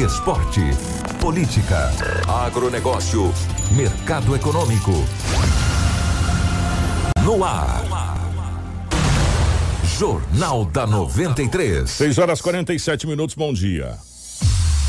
Esporte. Política. Agronegócio. Mercado econômico. No ar. Jornal da 93. 6 horas 47 minutos, bom dia.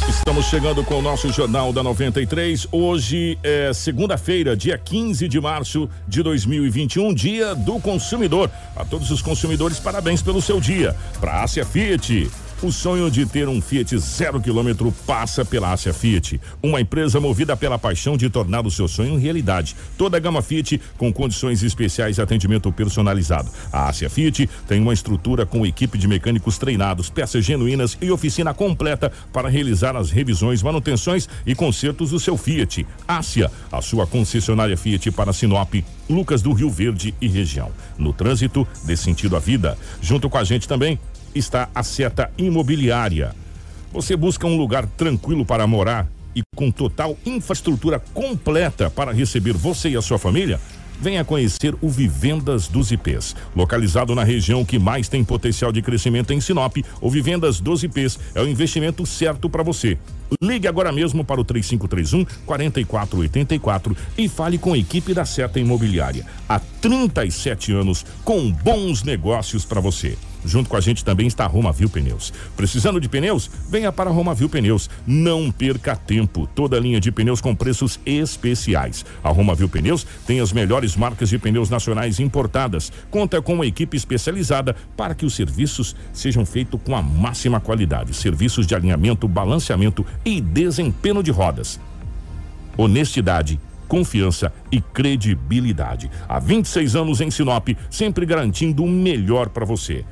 Estamos chegando com o nosso Jornal da 93. Hoje é segunda-feira, dia 15 de março de 2021, dia do consumidor. A todos os consumidores, parabéns pelo seu dia. Para Ásia Fiat. O sonho de ter um Fiat zero quilômetro passa pela Ásia Fiat, uma empresa movida pela paixão de tornar o seu sonho realidade. Toda a gama Fiat com condições especiais e atendimento personalizado. A Ásia Fiat tem uma estrutura com equipe de mecânicos treinados, peças genuínas e oficina completa para realizar as revisões, manutenções e consertos do seu Fiat. Ásia, a sua concessionária Fiat para Sinop, Lucas do Rio Verde e região. No trânsito, dê sentido à vida. Junto com a gente também está a Seta Imobiliária. Você busca um lugar tranquilo para morar e com total infraestrutura completa para receber você e a sua família? Venha conhecer o Vivendas dos IPs. Localizado na região que mais tem potencial de crescimento em Sinop, o Vivendas dos IPs é o investimento certo para você. Ligue agora mesmo para o 3531 4484 e fale com a equipe da Seta Imobiliária. Há 37 anos com bons negócios para você. Junto com a gente também está a Romavil Pneus. Precisando de pneus? Venha para a Romavil Pneus. Não perca tempo. Toda linha de pneus com preços especiais. A Romavil Pneus tem as melhores marcas de pneus nacionais importadas. Conta com uma equipe especializada para que os serviços sejam feitos com a máxima qualidade. Serviços de alinhamento, balanceamento e desempenho de rodas. Honestidade confiança e credibilidade. Há 26 anos em Sinop, sempre garantindo o melhor para você.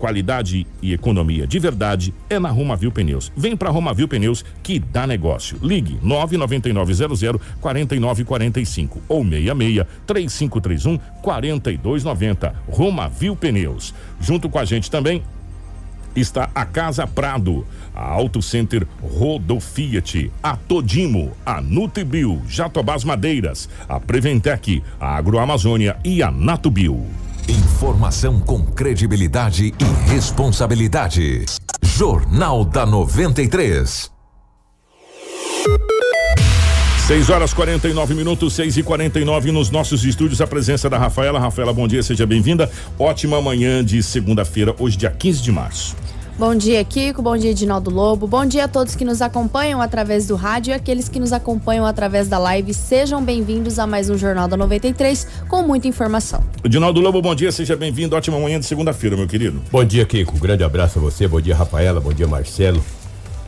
Qualidade e economia de verdade é na Romavil Pneus. Vem para Romavil Pneus que dá negócio. Ligue 99900 4945 ou 66 3531 4290. Romavil Pneus. Junto com a gente também está a Casa Prado, a Auto Center Rodo Fiat, a Todimo, a Nutribio, Jatobás Madeiras, a Preventec, a Agroamazônia e a Natubio. Informação com credibilidade e responsabilidade. Jornal da 93. 6 horas 49 minutos, 6 e 49 nos nossos estúdios. A presença da Rafaela. Rafaela, bom dia, seja bem-vinda. Ótima manhã de segunda-feira, hoje, dia 15 de março. Bom dia, Kiko. Bom dia, Edinaldo Lobo. Bom dia a todos que nos acompanham através do rádio e aqueles que nos acompanham através da live. Sejam bem-vindos a mais um Jornal da 93 com muita informação. Edinaldo Lobo, bom dia, seja bem-vindo. Ótima manhã de segunda-feira, meu querido. Bom dia, Kiko. Grande abraço a você. Bom dia, Rafaela. Bom dia, Marcelo.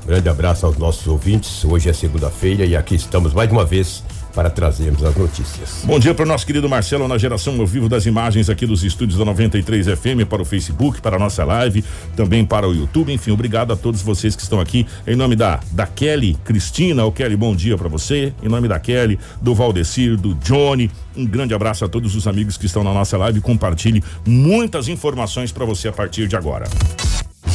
Grande abraço aos nossos ouvintes. Hoje é segunda-feira e aqui estamos mais uma vez para trazermos as notícias. Bom dia para o nosso querido Marcelo na geração ao vivo das imagens aqui dos estúdios da 93 FM para o Facebook, para a nossa live, também para o YouTube. Enfim, obrigado a todos vocês que estão aqui. Em nome da da Kelly Cristina, o Kelly, bom dia para você. Em nome da Kelly, do Valdecir, do Johnny, um grande abraço a todos os amigos que estão na nossa live. Compartilhe muitas informações para você a partir de agora.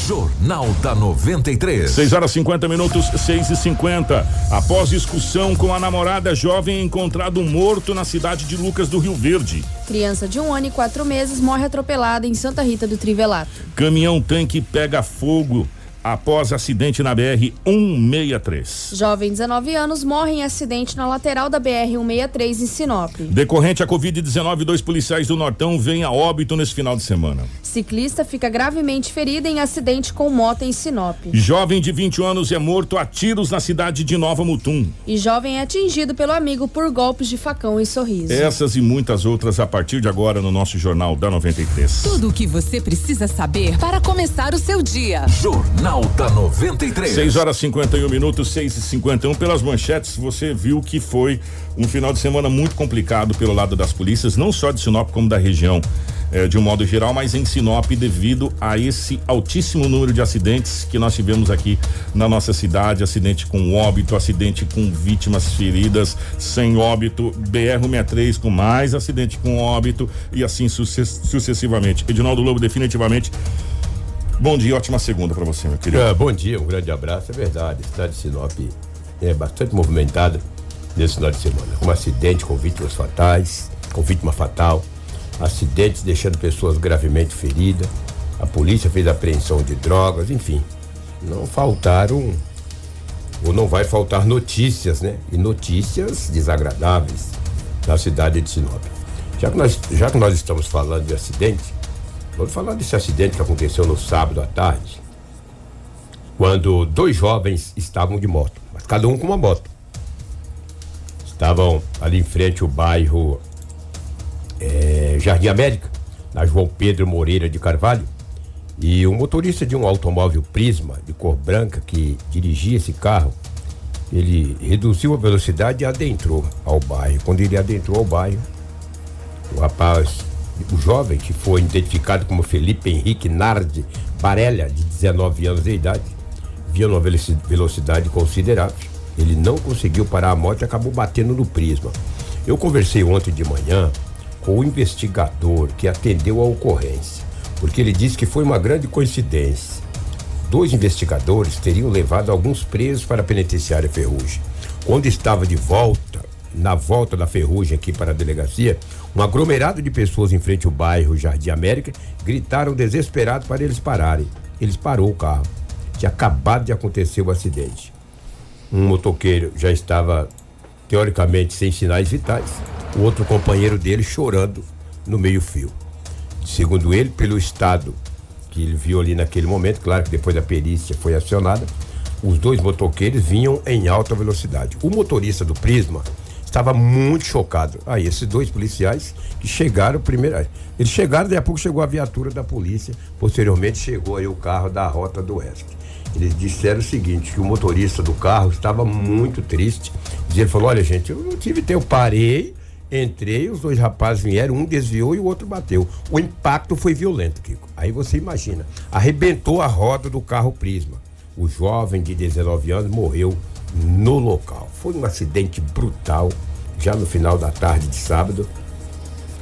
Jornal da 93. 6 horas 50 minutos, 6 e 50 Após discussão com a namorada, jovem é encontrado morto na cidade de Lucas do Rio Verde. Criança de um ano e quatro meses morre atropelada em Santa Rita do Trivelato. Caminhão tanque pega fogo após acidente na BR 163. Jovem, 19 anos, morre em acidente na lateral da BR 163 em Sinop. Decorrente à Covid-19, dois policiais do Nortão vêm a óbito nesse final de semana. Ciclista fica gravemente ferida em acidente com moto em Sinop. Jovem de 20 anos é morto a tiros na cidade de Nova Mutum. E jovem é atingido pelo amigo por golpes de facão e sorriso. Essas e muitas outras a partir de agora no nosso Jornal da 93. Tudo o que você precisa saber para começar o seu dia. Jornal da 93. 6 horas 51 minutos, 6 e 51 Pelas manchetes, você viu que foi um final de semana muito complicado pelo lado das polícias, não só de Sinop, como da região. eh, de um modo geral, mas em Sinop devido a esse altíssimo número de acidentes que nós tivemos aqui na nossa cidade, acidente com óbito, acidente com vítimas feridas, sem óbito, BR-63 com mais acidente com óbito e assim sucess sucessivamente. Edinaldo Lobo definitivamente Bom dia, ótima segunda para você, meu querido. Ah, bom dia, um grande abraço. É verdade, a cidade de Sinop é bastante movimentada nesse final de semana. Um acidente com vítimas fatais, com vítima fatal, acidentes deixando pessoas gravemente feridas. A polícia fez apreensão de drogas, enfim. Não faltaram, ou não vai faltar notícias, né? E notícias desagradáveis na cidade de Sinop. Já que nós, já que nós estamos falando de acidente, Vamos falar desse acidente que aconteceu no sábado à tarde, quando dois jovens estavam de moto, mas cada um com uma moto. Estavam ali em frente ao bairro é, Jardim América, na João Pedro Moreira de Carvalho, e o motorista de um automóvel Prisma de cor branca que dirigia esse carro, ele reduziu a velocidade e adentrou ao bairro. Quando ele adentrou ao bairro, o rapaz o jovem, que foi identificado como Felipe Henrique Nardi Barella, de 19 anos de idade, via uma velocidade considerável. Ele não conseguiu parar a moto e acabou batendo no prisma. Eu conversei ontem de manhã com o investigador que atendeu a ocorrência, porque ele disse que foi uma grande coincidência. Dois investigadores teriam levado alguns presos para a penitenciária Ferrugem. Quando estava de volta, na volta da Ferrugem aqui para a delegacia, um aglomerado de pessoas em frente ao bairro Jardim América gritaram desesperados para eles pararem. Eles parou o carro. Tinha acabado de acontecer o acidente. Um motoqueiro já estava teoricamente sem sinais vitais. O outro companheiro dele chorando no meio-fio. Segundo ele, pelo estado que ele viu ali naquele momento, claro que depois da perícia foi acionada, os dois motoqueiros vinham em alta velocidade. O motorista do Prisma estava muito chocado. Aí, esses dois policiais que chegaram primeiro. Eles chegaram, daqui a pouco chegou a viatura da polícia, posteriormente chegou aí o carro da rota do oeste. Eles disseram o seguinte: que o motorista do carro estava muito triste. E ele falou: olha, gente, eu não tive tempo, parei, entrei, os dois rapazes vieram, um desviou e o outro bateu. O impacto foi violento, Kiko. Aí você imagina, arrebentou a roda do carro Prisma. O jovem de 19 anos morreu no local. Foi um acidente brutal, já no final da tarde de sábado.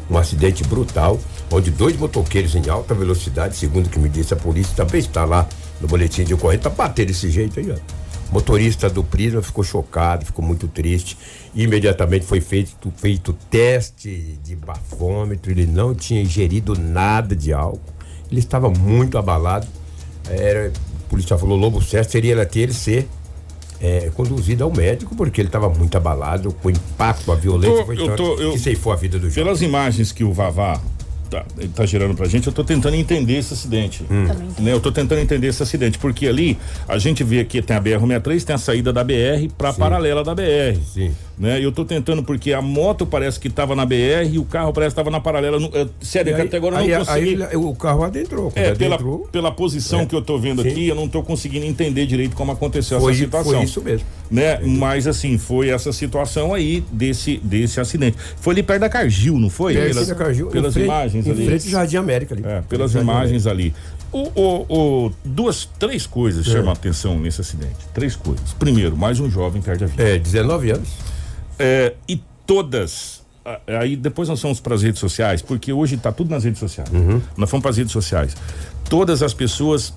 Um acidente brutal, onde dois motoqueiros em alta velocidade, segundo o que me disse a polícia, também está lá no boletim de ocorrência, para bater desse jeito aí, ó. O motorista do Prisma ficou chocado, ficou muito triste. Imediatamente foi feito, feito teste de bafômetro, ele não tinha ingerido nada de álcool. Ele estava muito abalado. Era, a polícia falou, Lobo certo seria ter ele ser é, conduzido ao médico porque ele estava muito abalado com o impacto, a violência tô, foi eu tô, eu, que ceifou a vida do jovem. Pelas imagens que o Vavá tá, ele tá gerando pra gente, eu tô tentando entender esse acidente. Hum. Né? Eu tô tentando entender esse acidente, porque ali a gente vê que tem a BR-63, tem a saída da BR pra Sim. paralela da BR. Sim né? Eu tô tentando porque a moto parece que tava na BR e o carro parece que tava na paralela. No, é, sério, aí, até agora eu não consegui. Aí, o carro adentrou. É, adentrou, pela, pela posição é. que eu tô vendo Sim. aqui, eu não tô conseguindo entender direito como aconteceu foi, essa situação. Foi isso mesmo. Né? Mas assim, foi essa situação aí desse, desse acidente. Foi ali perto da Cargill, não foi? É, pelas, Cargill, pelas frente, imagens ali. Em frente do Jardim América ali. É, pelas imagens ali. O, o, o, duas, três coisas é. chamam atenção nesse acidente. Três coisas. Primeiro, mais um jovem perde a vida. É, 19 anos. É, e todas. Aí depois nós fomos para as redes sociais, porque hoje está tudo nas redes sociais. Uhum. Nós fomos para as redes sociais. Todas as pessoas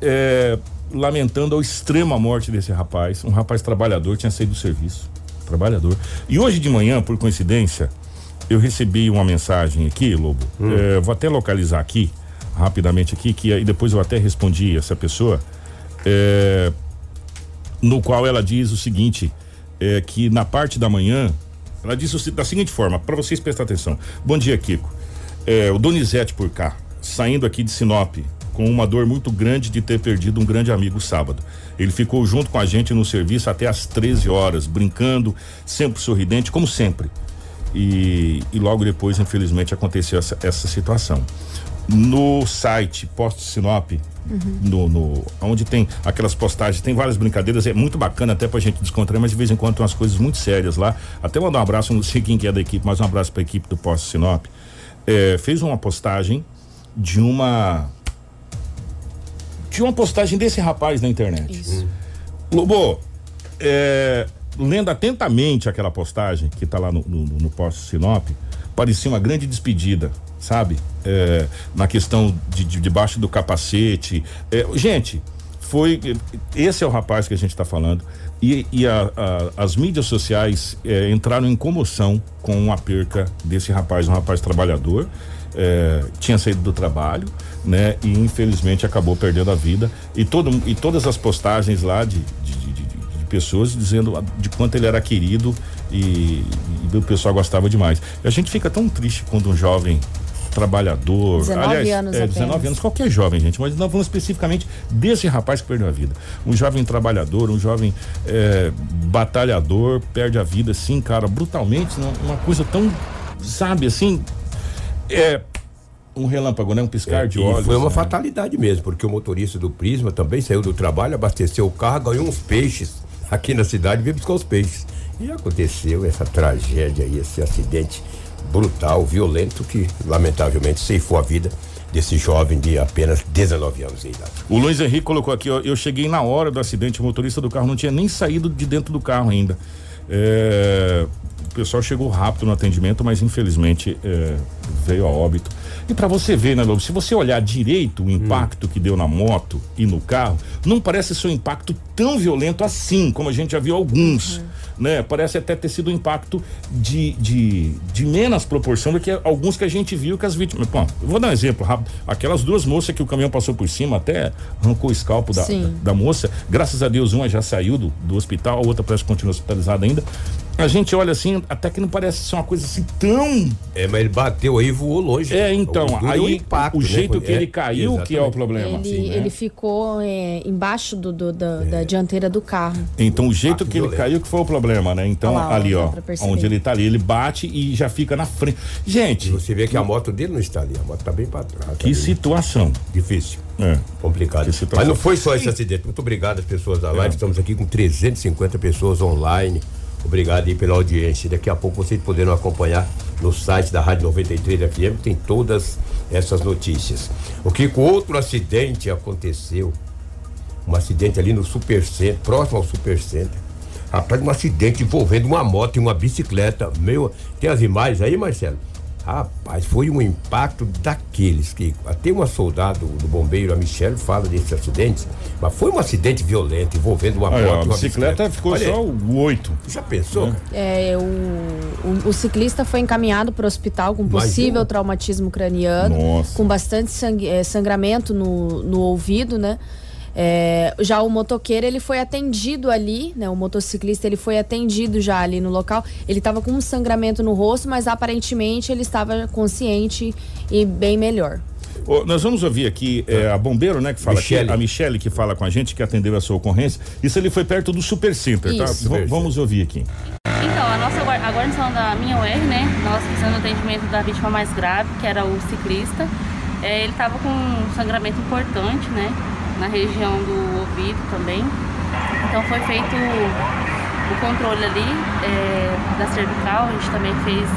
é, lamentando ao extremo a morte desse rapaz, um rapaz trabalhador, tinha saído do serviço. Trabalhador. E hoje de manhã, por coincidência, eu recebi uma mensagem aqui, Lobo. Hum. É, vou até localizar aqui, rapidamente aqui, que aí depois eu até respondi essa pessoa. É, no qual ela diz o seguinte: é, que na parte da manhã, ela disse da seguinte forma, para vocês prestar atenção. Bom dia, Kiko. É, o Donizete por cá, saindo aqui de Sinop, com uma dor muito grande de ter perdido um grande amigo sábado. Ele ficou junto com a gente no serviço até às 13 horas, brincando, sempre sorridente, como sempre. E, e logo depois, infelizmente, aconteceu essa, essa situação no site Posto Sinop, uhum. no, no, onde tem aquelas postagens, tem várias brincadeiras, é muito bacana até pra gente descontrair, mas de vez em quando tem umas coisas muito sérias lá. Até mandar um abraço, não sei quem que é da equipe, mas um abraço pra equipe do Posto Sinop. É, fez uma postagem de uma de uma postagem desse rapaz na internet. Isso. Lobo, é, lendo atentamente aquela postagem que tá lá no, no, no posto Sinop, parecia uma grande despedida, sabe? É, na questão de, de debaixo do capacete. É, gente, foi. Esse é o rapaz que a gente está falando. E, e a- a- as mídias sociais é, entraram em comoção com a perca desse rapaz, um rapaz trabalhador. É, tinha saído do trabalho, né? E infelizmente acabou perdendo a vida. E, todo, e todas as postagens lá de, de, de- de- pessoas dizendo de quanto ele era querido e, e o pessoal gostava demais. E a gente fica tão triste quando um jovem trabalhador, 19 aliás, anos é, 19 apenas. anos, qualquer jovem, gente, mas não falando especificamente desse rapaz que perdeu a vida. Um jovem trabalhador, um jovem é, batalhador, perde a vida, assim, cara, brutalmente, uma, uma coisa tão, sabe, assim, é um relâmpago, né? Um piscar de E olhos. foi uma né? fatalidade mesmo, porque o motorista do Prisma também saiu do trabalho, abasteceu o carro, ganhou uns peixes aqui na cidade, veio buscar os peixes. E aconteceu essa tragédia aí, esse acidente brutal, violento, que lamentavelmente ceifou a vida desse jovem de apenas 19 anos de idade. O Luiz Henrique colocou aqui, ó, eu cheguei na hora do acidente, o motorista do carro não tinha nem saído de dentro do carro ainda. É, pessoal chegou rápido no atendimento, mas infelizmente é, veio a óbito. E pra você ver, né, Lobo? Se você olhar direito o impacto que deu na moto e no carro, não parece ser um impacto tão violento assim, como a gente já viu alguns. Né? Parece até ter sido um impacto de, de, de menos proporção do que alguns que a gente viu que as vítimas. Bom, vou dar um exemplo rápido. Aquelas duas moças que o caminhão passou por cima, até arrancou o escalpo da, Sim. da moça. Graças a Deus, uma já saiu do, do hospital, a outra parece que continua hospitalizada ainda. A gente olha assim, até que não parece ser uma coisa assim tão. É, mas ele bateu aí e voou longe. É, então, O é aí o impacto, o né? jeito Foi- que é, ele caiu que é o exatamente. problema. Ele, assim, né? ele ficou é, embaixo do, do- da, da dianteira do carro. Então o jeito Impacto que ele violento. caiu que foi o problema, né? Então lá, ali, ó, onde ele tá ali, ele bate e já fica na frente. E Gente, você vê que a moto dele não está ali, a moto tá bem pra trás. tá que bem situação. Difícil. É. Complicado. Mas não foi só esse acidente. Muito obrigado às pessoas da live. Estamos aqui com 350 pessoas online. Obrigado aí pela audiência. Daqui a pouco vocês poderão acompanhar no site da Rádio 93 FM, tem todas essas notícias. O que com outro acidente aconteceu? Um acidente ali no Supercenter, próximo ao Supercenter. Rapaz, um acidente envolvendo uma moto e uma bicicleta. Meu, tem as imagens aí, Marcelo? Rapaz, foi um impacto daqueles que até uma soldado do bombeiro, a Michelle, fala desse acidente, mas foi um acidente violento envolvendo uma moto e a uma bicicleta ficou Olha, só o oito. Já pensou? cara? É, o, o, o ciclista foi encaminhado para o hospital com possível uma? traumatismo craniano, Nossa. com bastante sangue- eh, sangramento no, no ouvido, né? É, já o motoqueiro ele foi atendido ali, né? O motociclista ele foi atendido já ali no local. Ele estava com um sangramento no rosto, mas aparentemente ele estava consciente e bem melhor. Ô, nós vamos ouvir aqui é, a bombeiro, né, que fala Michele. aqui, a Michele que fala com a gente, que atendeu a sua ocorrência. Isso ele foi perto do Super Center, tá? Vamos ouvir aqui. Então, a nossa a guarnição da minha UR, né? Nós fizemos o atendimento da vítima mais grave, que era o ciclista. É, ele estava com um sangramento importante, né? Na região do ouvido também. Então foi feito o, controle ali é, da cervical, a gente também fez,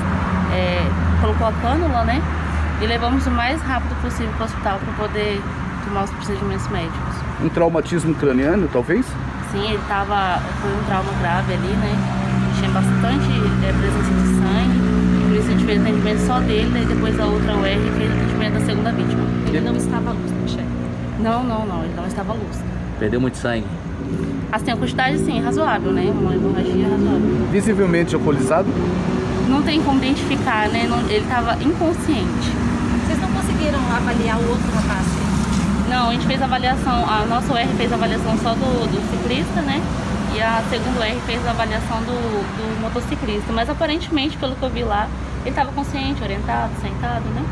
é, colocou a cânula, né? E levamos o mais rápido possível para o hospital para poder tomar os procedimentos médicos. Um traumatismo craniano, talvez? Sim, ele tava. Foi um trauma grave ali, né? Tinha bastante é, presença de sangue. Por isso a gente fez o atendimento só dele, daí depois a outra UR fez o atendimento da segunda vítima. Ele não estava lúcido, Michelle. Não, não, não, ele não estava lúcido. Perdeu muito sangue. Assim, a quantidade sim, razoável, né? Uma hemorragia razoável. Visivelmente alcoolizado? Não tem como identificar, né? Não- ele estava inconsciente. Vocês não conseguiram avaliar o outro rapaz? Não, a gente fez a avaliação, a nossa UR fez a avaliação só do, do ciclista, né? E a segunda UR fez a avaliação do, do motociclista. Mas aparentemente, pelo que eu vi lá, ele estava consciente, orientado, sentado, né?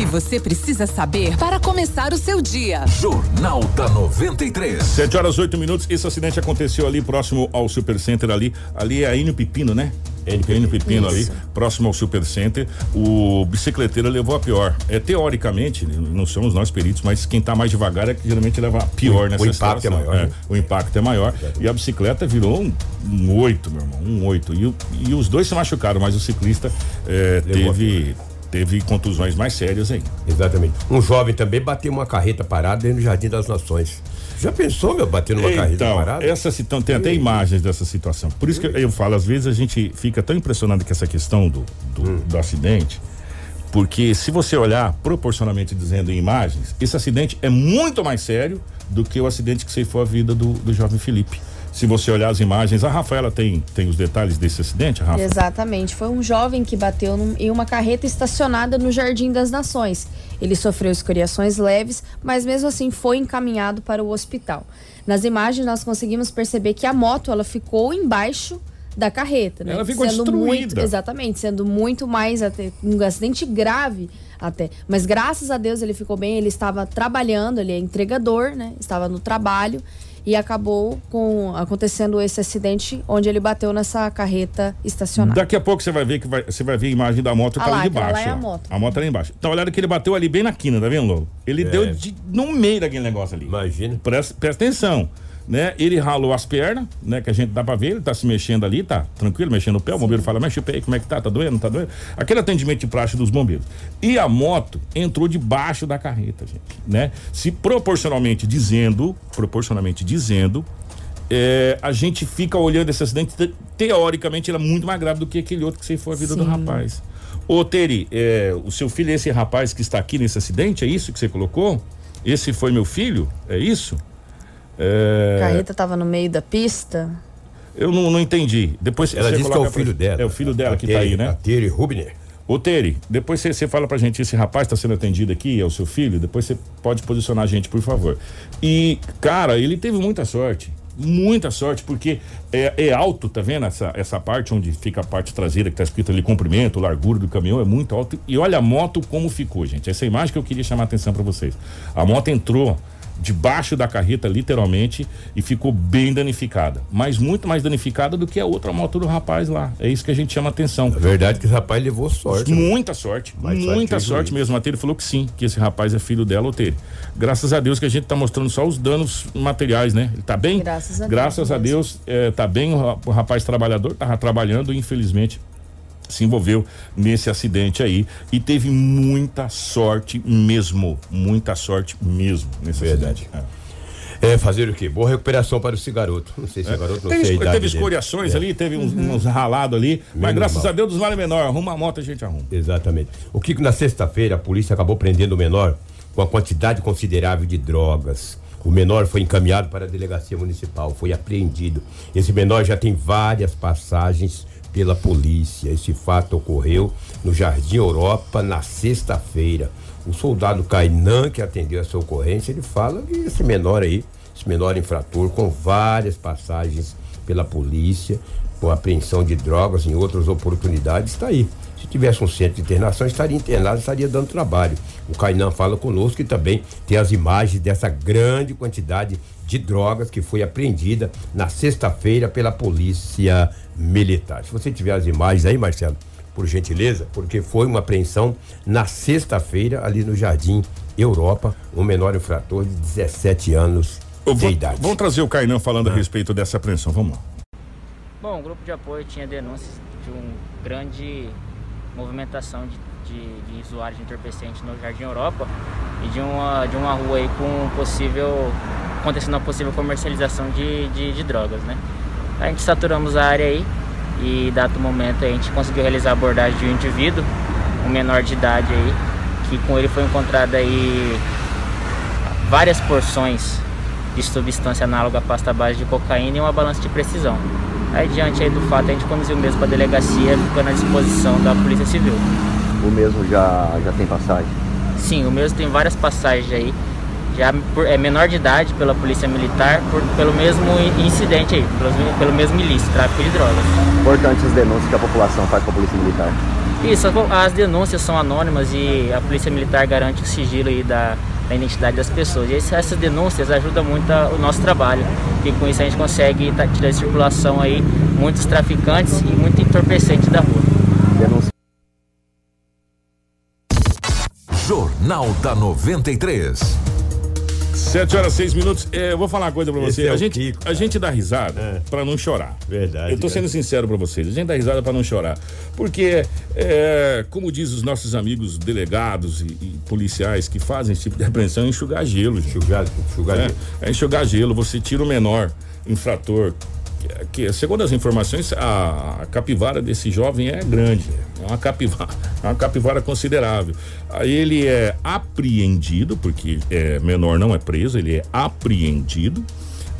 E você precisa saber para começar o seu dia. Jornal da 93. 7 horas 8 minutos. Esse acidente aconteceu ali próximo ao Super Center ali. Ali é a Enio Pepino, né? Enio Pepino ali, Isso. próximo ao Super Center. O bicicleteiro levou a pior. É teoricamente, não somos nós peritos, mas quem tá mais devagar é que geralmente leva a pior O- nessa o impacto é situação. maior, né? o impacto é maior. E a bicicleta virou um, um 8, meu irmão, um 8. E, e os dois se machucaram, mas o ciclista a teve teve contusões mais sérias aí. Exatamente. Um jovem também bateu uma carreta parada dentro do Jardim das Nações. Já pensou, meu, bater numa carreta Então, parada? essa situ- tem até imagens dessa situação. Por isso que eu falo, às vezes a gente fica tão impressionado com essa questão do, do, do acidente, porque se você olhar proporcionalmente dizendo em imagens, esse acidente é muito mais sério do que o acidente que ceifou a vida do, do jovem Felipe. Se você olhar as imagens, a Rafaela tem, tem os detalhes desse acidente, Rafa? Exatamente. Foi um jovem que bateu num- em uma carreta estacionada no Jardim das Nações. Ele sofreu escoriações leves, mas mesmo assim foi encaminhado para o hospital. Nas imagens nós conseguimos perceber que a moto ela ficou embaixo da carreta, né? Ela ficou sendo destruída. muito, exatamente, sendo muito mais até um acidente grave até. Mas graças a Deus ele ficou bem, ele estava trabalhando, ele é entregador, né? Estava no trabalho e acabou com acontecendo esse acidente onde ele bateu nessa carreta estacionada. Daqui a pouco você vai ver que vai, você vai ver a imagem da moto que Ah tá lá, ali de aquela baixo. lá é a moto. A moto tá lá embaixo. Então, olha que ele bateu ali bem na quina, tá vendo, Lobo? Ele É. deu de- no meio daquele negócio ali. Imagina. Presta, presta atenção. Né? Ele ralou as pernas, né? Que a gente dá pra ver, ele tá se mexendo ali, tá tranquilo, mexendo o pé. O bombeiro fala, mexe o pé aí, como é que tá? Tá doendo? Tá doendo? Aquele atendimento de praxe dos bombeiros. E a moto entrou debaixo da carreta, gente, né? Se proporcionalmente dizendo, proporcionalmente dizendo, é, a gente fica olhando esse acidente, te- teoricamente ele é muito mais grave do que aquele outro que você foi a vida do Sim. rapaz. Ô, Teri, é, o seu filho esse rapaz que está aqui nesse acidente? É isso que você colocou? Esse foi meu filho? É isso? É, A carreta estava no meio da pista. eu não, não entendi. Depois Ela você disse que é coloca o filho pra- dela. É o filho dela A que tá Tere- aí, né? A Tere Rubner. Ô, Teri, depois você, você fala pra gente, esse rapaz está sendo atendido aqui, é o seu filho, depois você pode posicionar a gente, por favor. E, cara, ele teve muita sorte. Muita sorte, porque é, é alto, tá vendo? Essa, essa parte onde fica a parte traseira que tá escrito ali comprimento, largura do caminhão, é muito alto. E olha a moto como ficou, gente. Essa imagem que eu queria chamar a atenção para vocês. A moto entrou debaixo da carreta, literalmente, e ficou bem danificada. Mas muito mais danificada do que a outra moto do rapaz lá. É isso que a gente chama atenção. Na verdade que esse rapaz levou sorte. né? Muita sorte, Mais sorte muita que sorte mesmo. A Tere falou que sim, que esse rapaz é filho dela ou Tere. Graças a Deus que a gente tá mostrando só os danos materiais, né? Ele tá bem? Graças a Deus Graças a. Deus, é, tá bem. O ra- o rapaz trabalhador tava trabalhando infelizmente se envolveu nesse acidente aí e teve muita sorte mesmo, muita sorte mesmo nesse Verdade. acidente. É, fazer o quê? Boa recuperação para esse garoto. Não sei se É. o garoto não Teve, sei teve escoriações É. ali, teve uns, uns ralados ali, mas Menos graças a Deus dos males menor, arruma a moto a gente arruma. Exatamente. O que na sexta-feira a polícia acabou prendendo o menor com a quantidade considerável de drogas. O menor foi encaminhado para a delegacia municipal, foi apreendido. Esse menor já tem várias passagens pela polícia. Esse fato ocorreu no Jardim Europa na sexta-feira. O soldado Kainan, que atendeu essa ocorrência, ele fala que esse menor aí, esse menor infrator, com várias passagens pela polícia, com apreensão de drogas em outras oportunidades, está aí. Se tivesse um centro de internação, estaria internado, estaria dando trabalho. O Kainan fala conosco que também tem as imagens dessa grande quantidade de drogas que foi apreendida na sexta-feira pela Polícia Militar. Se você tiver as imagens aí, Marcelo, por gentileza, porque foi uma apreensão na sexta-feira ali no Jardim Europa, um menor infrator de 17 anos Eu de vou- idade. Vamos trazer o Kainan falando Ah. a respeito dessa apreensão, vamos lá. Bom, o grupo de apoio tinha denúncias de uma grande movimentação de, de, de usuários de entorpecente no Jardim Europa e de uma, de uma rua aí com possível. acontecendo uma possível comercialização de, de, de drogas, né? A gente saturamos a área aí e, dado o momento, a gente conseguiu realizar a abordagem de um indivíduo, um menor de idade aí, que com ele foi encontrada aí várias porções de substância análoga à pasta base de cocaína e uma balança de precisão. Aí, diante aí do fato, a gente conduziu o mesmo para a delegacia, ficando à disposição da Polícia Civil. O mesmo já, já tem passagem? Sim, o mesmo tem várias passagens aí, já por- é menor de idade pela Polícia Militar, por- pelo mesmo incidente aí, pelo, pelo mesmo ilícito, tráfico de drogas. Importantes as denúncias que a população faz com a Polícia Militar. Isso, as- as denúncias são anônimas e a Polícia Militar garante o sigilo aí da, da identidade das pessoas. E esse- essas denúncias ajudam muito a- o nosso trabalho, e com isso a gente consegue tá- tirar de circulação aí muitos traficantes e muito entorpecente da rua. Denúncia. Jornal da 93. Sete horas, seis minutos. É, eu vou falar uma coisa pra você. é a, gente, Kiko, a gente dá risada pra não chorar. Verdade. Eu tô sendo sincero pra vocês. A gente dá risada pra não chorar. Porque, é, como diz os nossos amigos delegados e, e policiais que fazem esse tipo de apreensão, é enxugar gelo. Enxugar, enxugar é, gelo. é enxugar gelo. Você tira o menor infrator. Que, segundo as informações, a, capivara desse jovem é grande. É uma capivara, é uma capivara considerável. Ele é apreendido, porque é menor não é preso, ele é apreendido.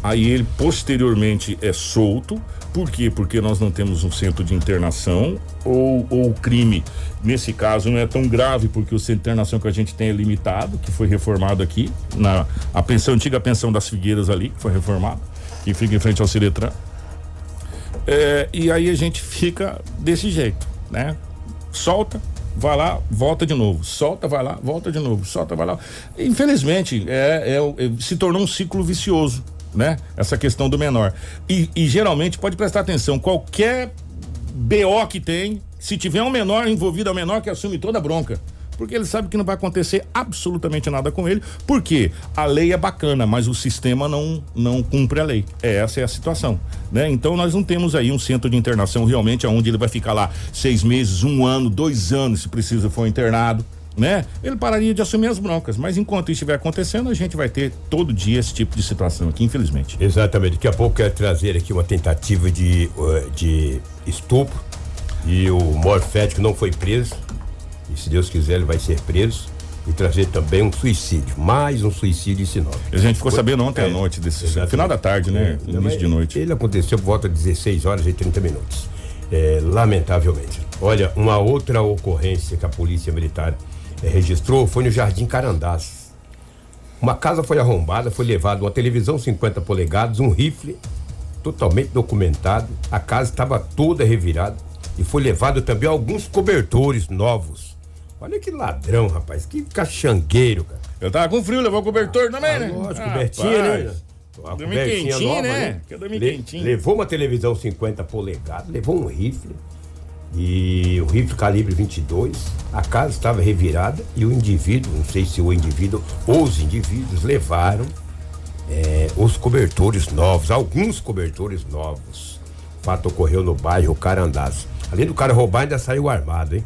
Aí ele posteriormente é solto. Por quê? Porque nós não temos um centro de internação ou, ou o crime, nesse caso, não é tão grave porque o centro de internação que a gente tem é limitado, que foi reformado aqui, na a pensão, antiga pensão das Figueiras ali, que foi reformada, que fica em frente ao Ciretran. É, e aí a gente fica desse jeito, né? Solta, vai lá, volta de novo. Solta, vai lá, volta de novo. Solta, vai lá. Infelizmente, é, é- é- se tornou um ciclo vicioso, né? Essa questão do menor. E, e geralmente, pode prestar atenção, qualquer BO que tem, se tiver um menor envolvido, é o menor que assume toda a bronca. Porque ele sabe que não vai acontecer absolutamente nada com ele, porque a lei é bacana, mas o sistema não, não cumpre a lei. É, essa é a situação, né? Então nós não temos aí um centro de internação realmente onde ele vai ficar lá seis meses, um ano, dois anos, se precisa for internado, né? Ele pararia de assumir as broncas, mas enquanto isso estiver acontecendo, a gente vai ter todo dia esse tipo de situação aqui, infelizmente. Exatamente. Daqui a pouco quero trazer aqui uma tentativa de, eh, de estupro. E o morfético não foi preso. E se Deus quiser, ele vai ser preso. E trazer também um suicídio. Mais um suicídio em Sinop. A gente ficou Foi- sabendo ontem à é, noite, desse exatamente. final da tarde, né? É, Início de noite. Ele aconteceu por volta de 16 horas e 30 minutos. É, lamentavelmente. Olha, uma outra ocorrência que a Polícia Militar eh, registrou foi no Jardim Carandás. Uma casa foi arrombada, foi levado uma televisão 50 polegadas, um rifle totalmente documentado. A casa estava toda revirada e foi levado também alguns cobertores novos. Olha que ladrão, rapaz, que cachangueiro, cara. Eu tava com frio, levou o cobertor também, né? Lógico, Ah, cobertinha, né? Uma quentinho, nova, né? Dormir Le- quentinho. Levou uma televisão 50 polegadas, levou um rifle e o rifle calibre 22. A casa estava revirada e o indivíduo, não sei se o indivíduo ou os indivíduos levaram eh, os cobertores novos, alguns cobertores novos. O fato ocorreu no bairro Carandás. Além do cara roubar, ainda saiu armado, hein?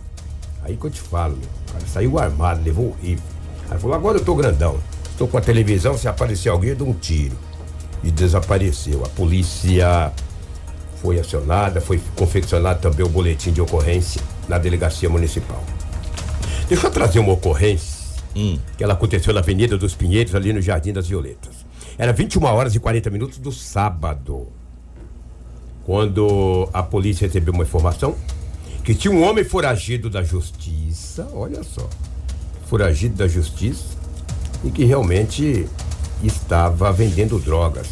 Aí que eu te falo, meu. O cara saiu armado, levou o rifle. Aí falou: agora eu tô grandão. Estou com a televisão, se aparecer alguém, eu dou um tiro. E desapareceu. A polícia foi acionada, foi confeccionado também o boletim de ocorrência na delegacia municipal. Deixa eu trazer uma ocorrência que ela aconteceu na Avenida dos Pinheiros, ali no Jardim das Violetas. Era 21 horas e 40 minutos do sábado. Quando a polícia recebeu uma informação que tinha um homem foragido da justiça, olha só, foragido da justiça e que realmente estava vendendo drogas.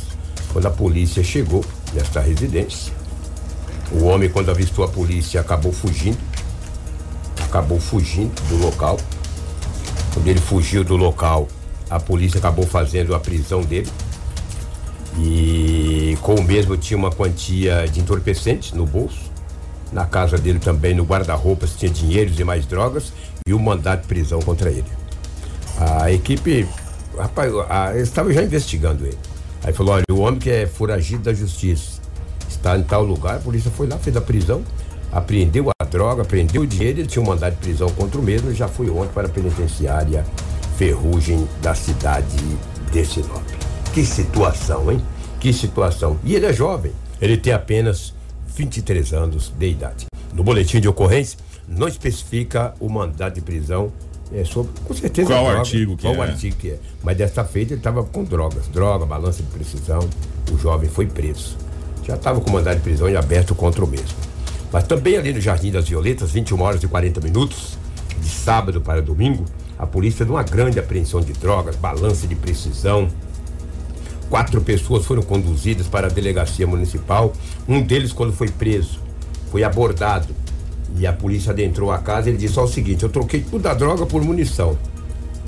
Quando a polícia chegou nesta residência, o homem, quando avistou a polícia, acabou fugindo. Acabou fugindo do local. Quando ele fugiu do local, a polícia acabou fazendo a prisão dele. E com o mesmo tinha uma quantia de entorpecentes no bolso. Na casa dele também, no guarda-roupas, tinha dinheiros e mais drogas e um mandado de prisão contra ele. A equipe, rapaz, eles estavam já investigando ele. Aí falou: olha, o homem que é foragido da justiça está em tal lugar, a polícia foi lá, fez a prisão, apreendeu a droga, apreendeu o dinheiro, ele tinha um mandado de prisão contra o mesmo e já foi ontem para a penitenciária Ferrugem da cidade de Sinop. Que situação, hein? Que situação. E ele é jovem, ele tem apenas 23 anos de idade. No boletim de ocorrência, não especifica o mandado de prisão. É sobre, com certeza, Qual droga, artigo que qual é? artigo que é. Mas desta feita ele estava com drogas, droga, balança de precisão. O jovem foi preso. Já estava com mandado de prisão em aberto contra o mesmo. Mas também ali no Jardim das Violetas, 21 horas e 40 minutos, de sábado para domingo, a polícia de uma grande apreensão de drogas, balança de precisão. Quatro pessoas foram conduzidas para a delegacia municipal. Um deles, quando foi preso, foi abordado e a polícia adentrou a casa. Ele disse: Ó, o seguinte, eu troquei tudo da droga por munição.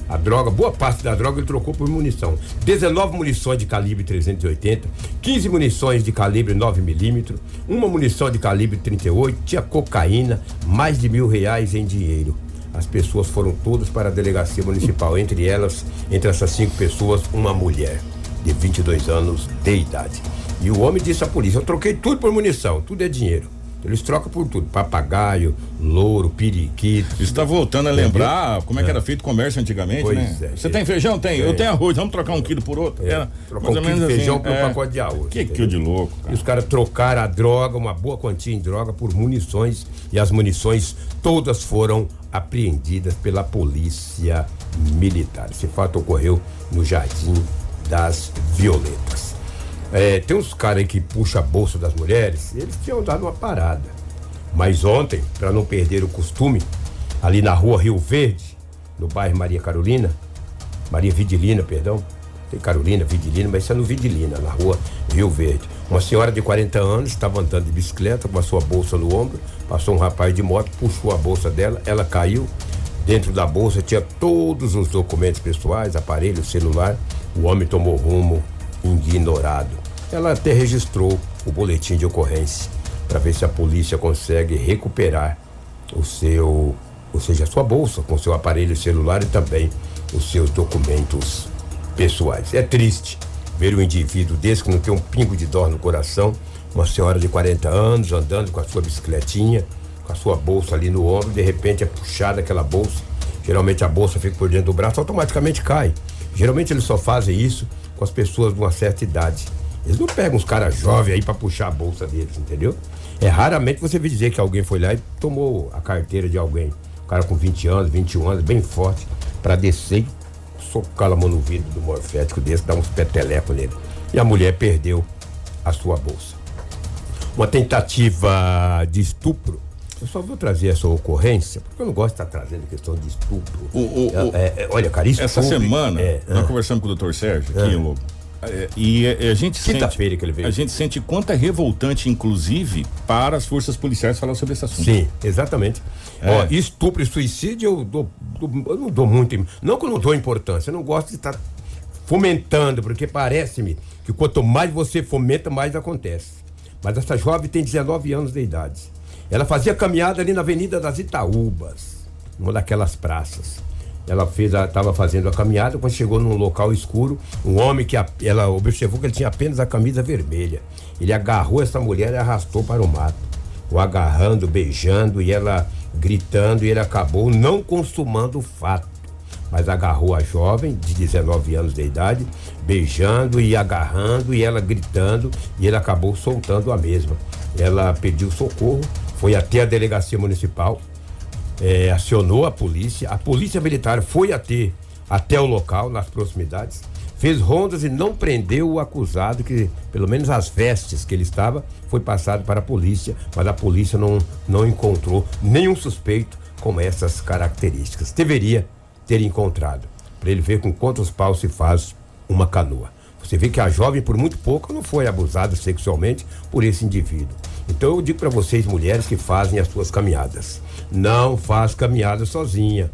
A droga, boa parte da droga ele trocou por munição. 19 munições de calibre 380, 15 munições de calibre 9 milímetros, uma munição de calibre 38, tinha cocaína, mais de mil reais em dinheiro. as pessoas foram todas para a delegacia municipal. Entre elas, entre essas cinco pessoas, uma mulher de 22 anos de idade. E o homem disse à polícia: Eu troquei tudo por munição, tudo é dinheiro. Eles trocam por tudo: papagaio, louro, periquito. Está voltando a lembrar como é que era feito o comércio antigamente, Pois né? é. Você tem feijão? Tem. É. Eu tenho arroz, vamos trocar um quilo por outro. É, Era trocar um quilo de feijão assim, por um é. pacote de arroz. Que entendeu? quilo de louco, E cara. os caras trocaram a droga, uma boa quantia em droga, por munições. E as munições todas foram apreendidas pela polícia militar. Esse fato ocorreu no Jardim das Violetas. É, tem uns caras aí que puxam a bolsa das mulheres, eles tinham dado uma parada. Mas ontem, para não perder o costume, ali na rua Rio Verde, no bairro Maria Carolina, Maria Vidilina, perdão. Tem Carolina, Vidilina, mas isso é no Vidilina, na rua Rio Verde. Uma senhora de 40 anos estava andando de bicicleta com a sua bolsa no ombro, passou um rapaz de moto, puxou a bolsa dela, ela caiu. Dentro da bolsa tinha todos os documentos pessoais, aparelho, celular. O homem tomou rumo ignorado. Ela até registrou o boletim de ocorrência para ver se a polícia consegue recuperar o seu, ou seja, a sua bolsa com seu aparelho celular e também os seus documentos pessoais. É triste ver um indivíduo desse que não tem um pingo de dor no coração, uma senhora de 40 anos andando com a sua bicicletinha, com a sua bolsa ali no ombro, de repente é puxada aquela bolsa. Geralmente a bolsa fica por dentro do braço, automaticamente cai. Geralmente eles só fazem isso com as pessoas de uma certa idade. Eles não pegam os caras jovens aí para puxar a bolsa deles, entendeu? É raramente você vê dizer que alguém foi lá e tomou a carteira de alguém. O cara com 20 anos, 21 anos, bem forte, para descer e socar a mão no vidro do morfético desse, dar uns petelecos nele. E a mulher perdeu a sua bolsa. Uma tentativa de estupro. Eu só vou trazer essa ocorrência, porque eu não gosto de estar trazendo questão de estupro. O- o- É, é, olha, cara, Essa semana, é, nós ah. conversamos com o doutor Sérgio aqui, Ah. Lobo. É, e é, a gente sente. Quinta-feira que ele veio. A gente sente quanto é revoltante, inclusive, para as forças policiais falar sobre esse assunto. Sim, exatamente. É. Ó, estupro e suicídio eu, dou, eu não dou muito. Não que eu não dou importância, eu não gosto de estar fomentando, porque parece-me que quanto mais você fomenta, mais acontece. Mas essa jovem tem 19 anos de idade. Ela fazia caminhada ali na Avenida das Itaúbas, numa daquelas praças. Ela fez, estava fazendo a caminhada, quando chegou num local escuro, um homem que a- ela observou que ele tinha apenas a camisa vermelha. Ele agarrou essa mulher e arrastou para o mato. O agarrando, beijando e ela gritando, e ele acabou não consumando o fato. Mas agarrou a jovem de 19 anos de idade, beijando e agarrando, e ela gritando, e ele acabou soltando a mesma. Ela pediu socorro, foi até a delegacia municipal, é, acionou a polícia, a polícia militar foi até, até o local, nas proximidades, fez rondas e não prendeu o acusado, que pelo menos as vestes que ele estava, foi passado para a polícia, mas a polícia não, não encontrou nenhum suspeito com essas características. Deveria ter encontrado, para ele ver com quantos paus se faz uma canoa. Você vê que a jovem, por muito pouco, não foi abusada sexualmente por esse indivíduo. Então eu digo para vocês, mulheres que fazem as suas caminhadas, não faz caminhada sozinha.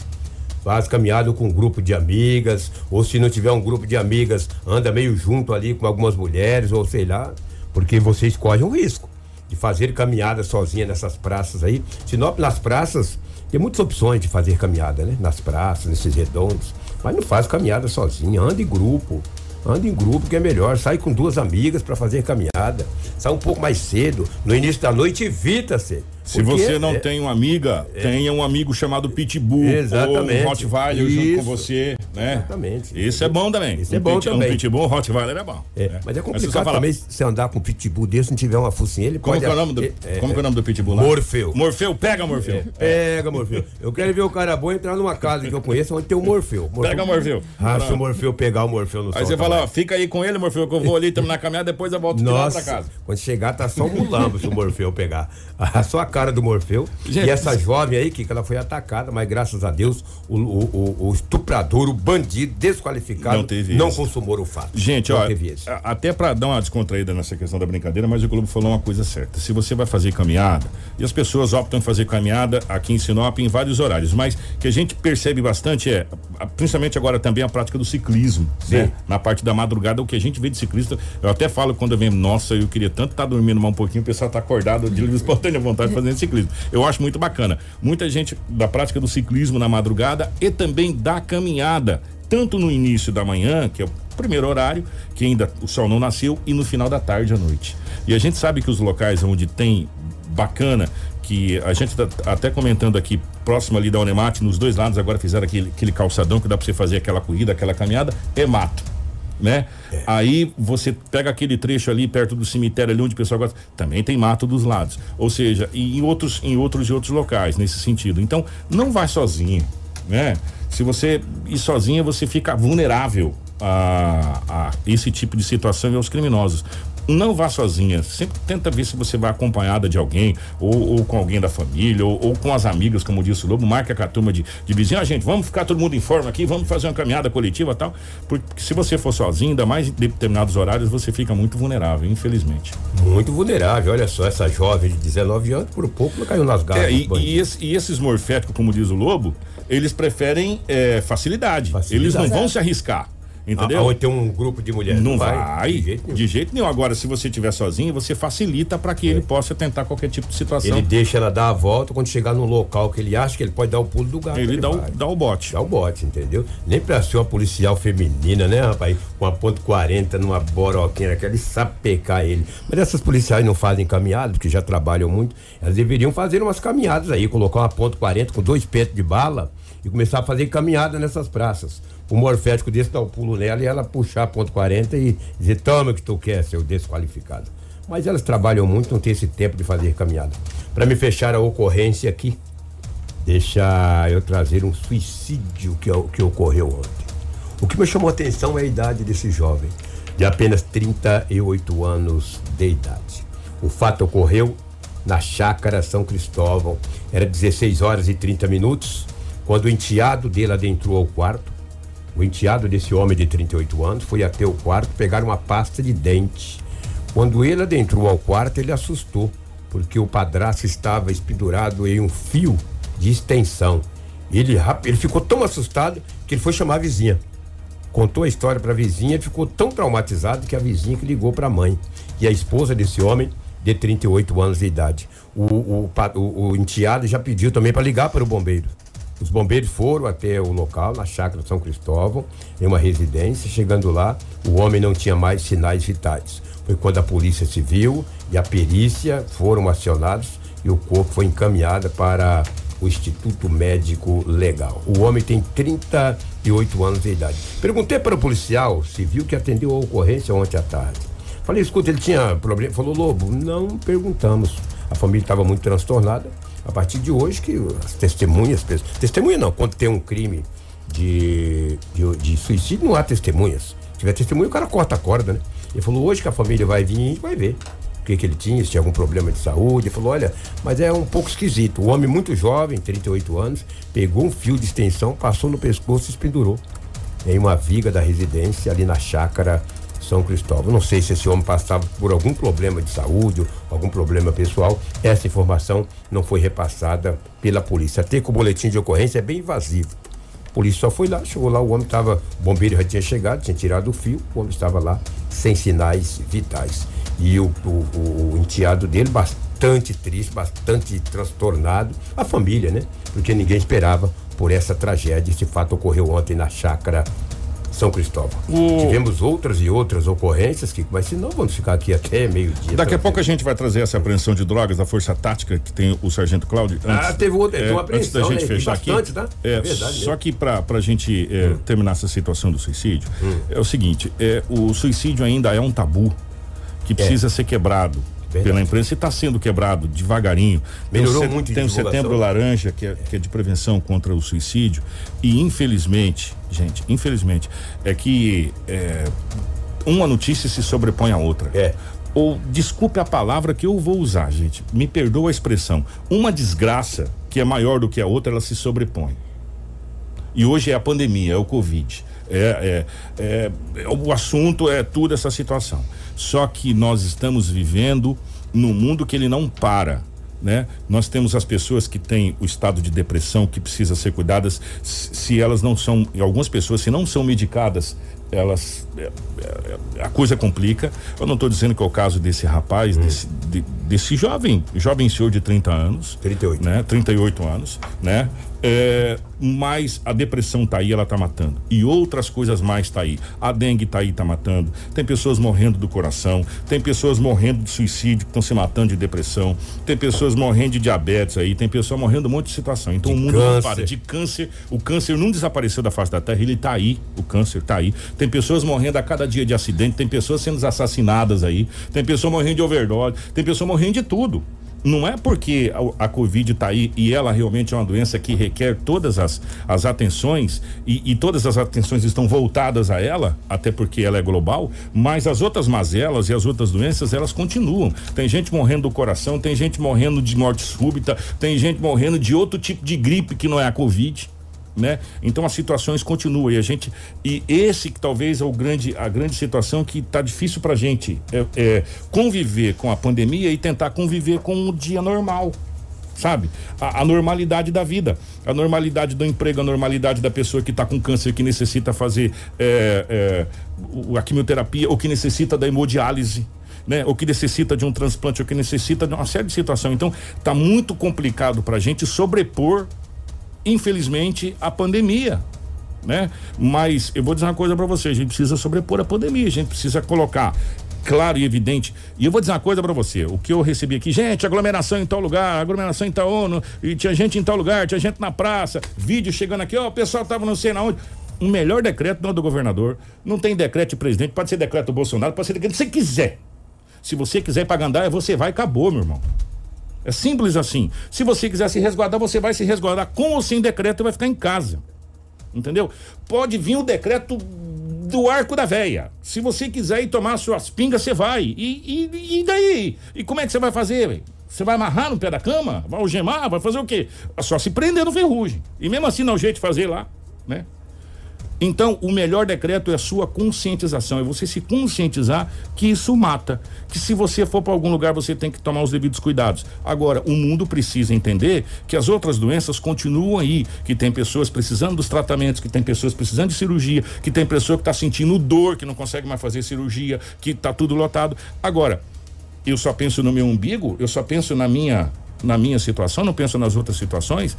Faz caminhada com um grupo de amigas, ou se não tiver um grupo de amigas, anda meio junto ali com algumas mulheres, ou sei lá, porque vocês correm um risco de fazer caminhada sozinha nessas praças aí. Sinop, nas praças, tem muitas opções de fazer caminhada, né? Nas praças, nesses redondos. Mas não faz caminhada sozinha, anda em grupo. Anda em grupo que é melhor. Sai com duas amigas para fazer caminhada. Sai um pouco mais cedo. No início da noite, evita-se. Se Porque você não é- tem uma amiga, tenha um amigo chamado Pitbull Exatamente. ou um Rottweiler junto Isso. com você, né? Exatamente. Isso é bom também. Isso é Um bom pit- também. Um Pitbull, um Rottweiler é bom. É, né? mas é complicado fala, também se andar com um pitbull desse não tiver uma focinha, ele Como pode... que é o nome do, como que é o nome do Pitbull lá? Morfeu. Morfeu, pega Morfeu. Pega, Morfeu. Eu quero ver o cara bom entrar numa casa que eu conheço onde tem o Morfeu. Pega o Morfeu. Ah, se o Morfeu pegar o Morfeu no Aí você fala, ó, fica aí com ele, Morfeu, que eu vou ali, estamos na caminhada, depois eu volto lá Nossa, pra casa. quando chegar tá só mulambo se o Morfeu pegar. Ah, Só a cara do Morfeu. Gente, e essa jovem aí, que ela foi atacada, mas graças a Deus, o, o- o- o estuprador, o bandido desqualificado, Não teve não consumou o fato. Gente, não ó, até pra dar uma descontraída nessa questão da brincadeira, mas o Globo falou uma coisa certa. Se você vai fazer caminhada, e as pessoas optam em fazer caminhada aqui em Sinop em vários horários, mas que a gente percebe bastante é, principalmente agora também a prática do ciclismo, né? Na parte da madrugada, o que a gente vê de ciclista, eu até falo quando eu venho, nossa, eu queria tanto estar dormindo mais um pouquinho, o pessoal tá acordado de livre espontânea vontade de fazer fazendo ciclismo. Eu acho muito bacana. Muita gente da prática do ciclismo na madrugada e também da caminhada, tanto no início da manhã, que é o primeiro horário, que ainda o sol não nasceu, e no final da tarde à noite. E a gente sabe que os locais onde tem bacana, que a gente tá até comentando aqui, próximo ali da Unemate, nos dois lados agora fizeram aquele, aquele calçadão que dá pra você fazer aquela corrida, aquela caminhada, é mato. Né? Aí você pega aquele trecho ali perto do cemitério ali onde o pessoal gosta, também tem mato dos lados. Ou seja, e em outros em outros e outros locais nesse sentido. Então, não vai sozinho, né? Se você ir sozinha, você fica vulnerável a, a esse tipo de situação e aos criminosos. Não vá sozinha, sempre tenta ver se você vai acompanhada de alguém, ou, ou com alguém da família, ou, ou, com as amigas, como disse o Lobo, marca com a turma de, de vizinho, ah, gente, vamos ficar todo mundo em forma aqui, vamos fazer uma caminhada coletiva tal, porque se você for sozinho, ainda mais em determinados horários, você fica muito vulnerável, infelizmente. Muito vulnerável, olha só, essa jovem de 19 anos, por pouco não caiu nas garras. É, e, e, esse, e, esses morféticos, como diz o Lobo, eles preferem é, facilidade. facilidade. Eles não vão se arriscar. Entendeu? Onde tem um grupo de mulheres. Não, não vai, vai, de, jeito de jeito, nenhum. Agora, se você estiver sozinho, você facilita para que é. ele possa tentar qualquer tipo de situação. Ele deixa ela dar a volta quando chegar no local que ele acha que ele pode dar o pulo do gato. Ele, ele dá, o, dá o bote. Dá o bote, entendeu? Nem pra ser uma policial feminina, né, rapaz? Com a ponto 40 numa boroquinha, aquela sapecar ele. Mas essas policiais não fazem caminhadas, porque já trabalham muito. Elas deveriam fazer umas caminhadas aí, colocar uma ponto 40 com dois petos de bala e começar a fazer caminhada nessas praças o morfético desse dar o um pulo nela e ela puxar ponto 40 e dizer, toma que tu quer, seu desqualificado. Mas elas trabalham muito, não tem esse tempo de fazer caminhada. Para me fechar a ocorrência aqui, deixa eu trazer um suicídio que, que ocorreu ontem. O que me chamou a atenção é a idade desse jovem, de apenas 38 anos de idade. O fato ocorreu na chácara São Cristóvão. Era 16 horas e 30 minutos, quando o enteado dele adentrou ao quarto o enteado desse homem de 38 anos foi até o quarto pegar uma pasta de dente. Quando ele adentrou ao quarto, ele assustou, porque o padrasto estava espendurado em um fio de extensão. Ele, ele ficou tão assustado que ele foi chamar a vizinha. Contou a história para a vizinha e ficou tão traumatizado que a vizinha que ligou para a mãe. E a esposa desse homem, de 38 anos de idade. O, o, o, o enteado já pediu também para ligar para o bombeiro. Os bombeiros foram até o local, na chácara São Cristóvão, em uma residência. Chegando lá, o homem não tinha mais sinais vitais. Foi quando a Polícia Civil e a perícia foram acionados e o corpo foi encaminhado para o Instituto Médico Legal. O homem tem 38 anos de idade. Perguntei para o policial civil que atendeu a ocorrência ontem à tarde. Falei, escuta, ele tinha problema? Falou, Lobo, não perguntamos. A família estava muito transtornada a partir de hoje que as testemunhas, testemunha não, quando tem um crime de, de, de suicídio, não há testemunhas. Se tiver testemunha, o cara corta a corda, né? Ele falou, hoje que a família vai vir, a gente vai ver o que, que ele tinha, se tinha algum problema de saúde. Ele falou, olha, mas é um pouco esquisito. O homem muito jovem, 38 anos, pegou um fio de extensão, passou no pescoço e se pendurou em uma viga da residência ali na chácara são Cristóvão. Não sei se esse homem passava por algum problema de saúde, algum problema pessoal. Essa informação não foi repassada pela polícia. Até que o boletim de ocorrência é bem invasivo. A polícia só foi lá, chegou lá, o homem estava, o bombeiro já tinha chegado, tinha tirado o fio, o homem estava lá sem sinais vitais. E o, o, o, enteado dele, bastante triste, bastante transtornado, a família, né? Porque ninguém esperava por essa tragédia. Esse fato ocorreu ontem na chácara são Cristóvão. O... Tivemos outras e outras ocorrências, que, mas senão vamos ficar aqui até meio-dia. Daqui a pouco a gente vai trazer essa apreensão de drogas da Força Tática que tem o Sargento Cláudio. Ah, antes, ah, teve outra, é, uma apreensão, Antes da gente né? fechar bastante, aqui. Tá? É, é verdade, só que para a gente é, hum. terminar essa situação do suicídio, hum. é o seguinte: é, o suicídio ainda é um tabu que precisa é. ser quebrado. Verdade. pela imprensa e está sendo quebrado devagarinho. Melhorou tem muito Tem o setembro laranja, que é, que é de prevenção contra o suicídio. E infelizmente, gente, infelizmente, é que é, uma notícia se sobrepõe à outra. É. Ou desculpe a palavra que eu vou usar, gente. Me perdoa a expressão. Uma desgraça que é maior do que a outra, ela se sobrepõe. E hoje é a pandemia, é o Covid. É, é, é, o assunto é toda essa situação. Só que nós estamos vivendo num mundo que ele não para. Né? Nós temos as pessoas que têm o estado de depressão que precisa ser cuidadas se elas não são, algumas pessoas se não são medicadas, elas é, é, a coisa complica. Eu não estou dizendo que é o caso desse rapaz, hum. desse, de, desse jovem, jovem senhor de 30 anos. 38. Né? 38 anos, né? É, mas a depressão tá aí, ela tá matando. E outras coisas mais tá aí. A dengue tá aí, tá matando. Tem pessoas morrendo do coração, tem pessoas morrendo de suicídio, que estão se matando de depressão, tem pessoas morrendo de diabetes aí, tem pessoas morrendo de um monte de situação. Então De o mundo não câncer. para. De câncer, o câncer não desapareceu da face da terra, ele tá aí, o câncer tá aí. Tem pessoas morrendo a cada dia de acidente, tem pessoas sendo assassinadas aí, tem pessoas morrendo de overdose, tem pessoas morrendo de tudo. Não é porque a, a Covid está aí e ela realmente é uma doença que requer todas as, as atenções e, e todas as atenções estão voltadas a ela, até porque ela é global, mas as outras mazelas e as outras doenças elas continuam. Tem gente morrendo do coração, tem gente morrendo de morte súbita, tem gente morrendo de outro tipo de gripe que não é a Covid né? Então as situações continuam e a gente e esse que talvez é o grande a grande situação que tá difícil pra gente é, é conviver com a pandemia e tentar conviver com o dia normal. Sabe? A, a normalidade da vida, a normalidade do emprego, a normalidade da pessoa que está com câncer, que necessita fazer é, é, a quimioterapia ou que necessita da hemodiálise. Né? Ou que necessita de um transplante, ou que necessita de uma série de situações. Então, tá muito complicado para a gente sobrepor infelizmente, a pandemia. Né? Mas eu vou dizer uma coisa para você, a gente precisa sobrepor a pandemia, a gente precisa colocar claro e evidente. E eu vou dizer uma coisa para você, o que eu recebi aqui, gente, aglomeração em tal lugar, aglomeração em tal ONU, e tinha gente em tal lugar, tinha gente na praça, vídeo chegando aqui, ó, o pessoal tava não sei na onde. O melhor decreto não é do governador, não tem decreto de presidente, pode ser decreto do Bolsonaro, pode ser decreto que você quiser. Se você quiser pra Gandaia, você vai acabou, meu irmão. É simples assim. Se você quiser se resguardar, você vai se resguardar com ou sem decreto e vai ficar em casa. Entendeu? Pode vir o decreto do arco da véia. Se você quiser ir tomar suas pingas, você vai. E, e, e daí? E como é que você vai fazer, velho? Você vai amarrar no pé da cama? Vai algemar? Vai fazer o quê? Só se prender no ferrugem. E mesmo assim não é o jeito de fazer lá, né? Então, o melhor decreto é a sua conscientização, é você se conscientizar que isso mata, que se você for para algum lugar você tem que tomar os devidos cuidados. Agora, o mundo precisa entender que as outras doenças continuam aí, que tem pessoas precisando dos tratamentos, que tem pessoas precisando de cirurgia, que tem pessoa que está sentindo dor, que não consegue mais fazer cirurgia, que está tudo lotado. Agora, eu só penso no meu umbigo, eu só penso na minha na minha situação, não penso nas outras situações.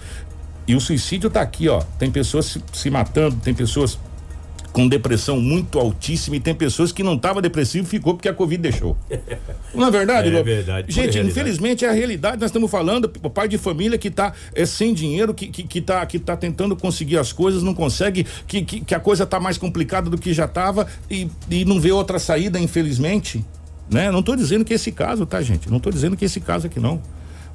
E o suicídio está aqui, ó. Tem pessoas se, se matando, tem pessoas com depressão muito altíssima e tem pessoas que não tava depressivo e ficou porque a Covid deixou. Não é verdade, É Lobo? verdade, Gente, realidade. infelizmente é a realidade. Nós estamos falando, o pai de família que está é, sem dinheiro, que, que, que, tá, que tá tentando conseguir as coisas, não consegue, que, que, que a coisa tá mais complicada do que já estava e, e não vê outra saída, infelizmente. Né? Não estou dizendo que é esse caso, tá, gente? Não estou dizendo que é esse caso aqui, não.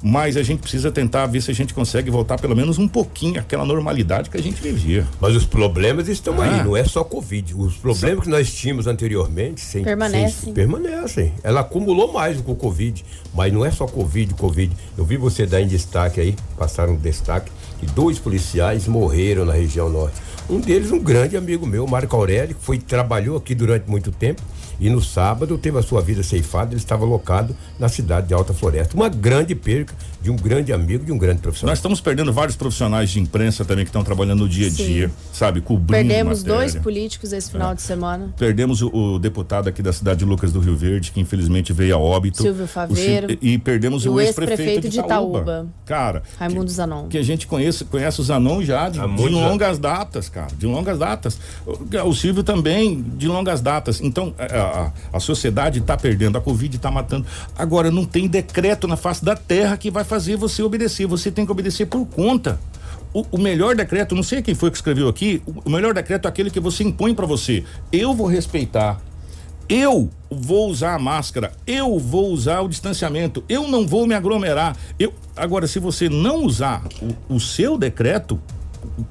Mas a gente precisa tentar ver se a gente consegue voltar pelo menos um pouquinho àquela normalidade que a gente vivia. Mas os problemas estão aí, Ah. não é só Covid. Os problemas que nós tínhamos anteriormente sem, Permanecem. sem- permanecem. Ela acumulou mais com o Covid, mas não é só Covid, Covid. Eu vi você dar em destaque aí, passaram um destaque, que dois policiais morreram na região norte. Um deles, um grande amigo meu, Marco Aurélio, que foi, trabalhou aqui durante muito tempo e no sábado teve a sua vida ceifada. Ele estava locado na cidade de Alta Floresta. Uma grande perca de um grande amigo, de um grande profissional. Nós estamos perdendo vários profissionais de imprensa também que estão trabalhando no dia a Sim. dia, sabe? Cobrindo Perdemos matéria. dois políticos esse final de semana. Perdemos o, o deputado aqui da cidade de Lucas do Rio Verde, que infelizmente veio a óbito. Silvio O Faveiro. Sil- e perdemos E o, o ex-prefeito de de Itaúba. Itaúba. Cara, Raimundo Zanon. que a gente conhece, conhece o Zanon já de, de longas datas, cara, de longas datas. O, o Silvio também, de longas datas. Então, a, a, sociedade está perdendo, a Covid está matando. Agora, não tem decreto na face da terra que vai fazer você obedecer. Você tem que obedecer por conta. O, o melhor decreto, não sei quem foi que escreveu aqui, o, melhor decreto é aquele que você impõe para você. Eu vou respeitar. Eu vou usar a máscara, eu vou usar o distanciamento, eu não vou me aglomerar. Eu agora, se você não usar o, o seu decreto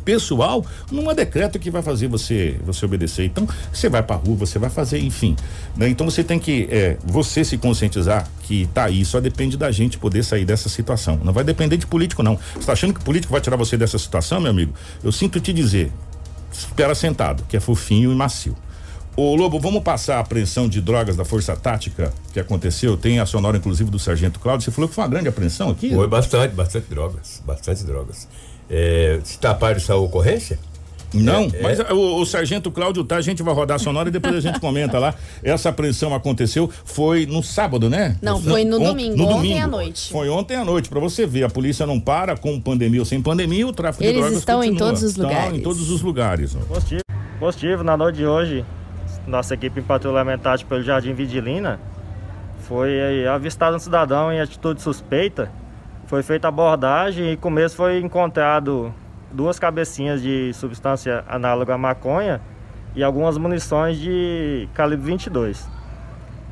pessoal, não é decreto que vai fazer você você obedecer. Então, você vai pra rua, você vai fazer, enfim. né? Então você tem que é, você se conscientizar que tá aí, só depende da gente poder sair dessa situação. Não vai depender de político, não. Você tá achando que político vai tirar você dessa situação, meu amigo? Eu sinto te dizer, espera sentado, que é fofinho e macio. Ô Lobo, vamos passar a apreensão de drogas da Força Tática que aconteceu? Tem a sonora, inclusive, do Sargento Cláudio. Você falou que foi uma grande apreensão aqui? Foi bastante, bastante drogas, bastante drogas. É, você está a par dessa ocorrência? Não, É, mas é. o, o sargento Cláudio tá, a gente vai rodar a sonora e depois a gente comenta lá. Essa apreensão aconteceu, foi no sábado, né? Não, foi no on- domingo, ontem à noite. Foi ontem à noite, pra você ver, a polícia não para com pandemia ou sem pandemia, o tráfico de Eles drogas estão em continua. todos os Estão lugares. em todos os lugares. Positivo, positivo, na noite de hoje, nossa equipe em patrulhamento tático pelo Jardim Vidilina foi aí, avistado um cidadão em atitude suspeita. Foi feita a abordagem e com começo foi encontrado duas cabecinhas de substância análoga à maconha e algumas munições de calibre 22.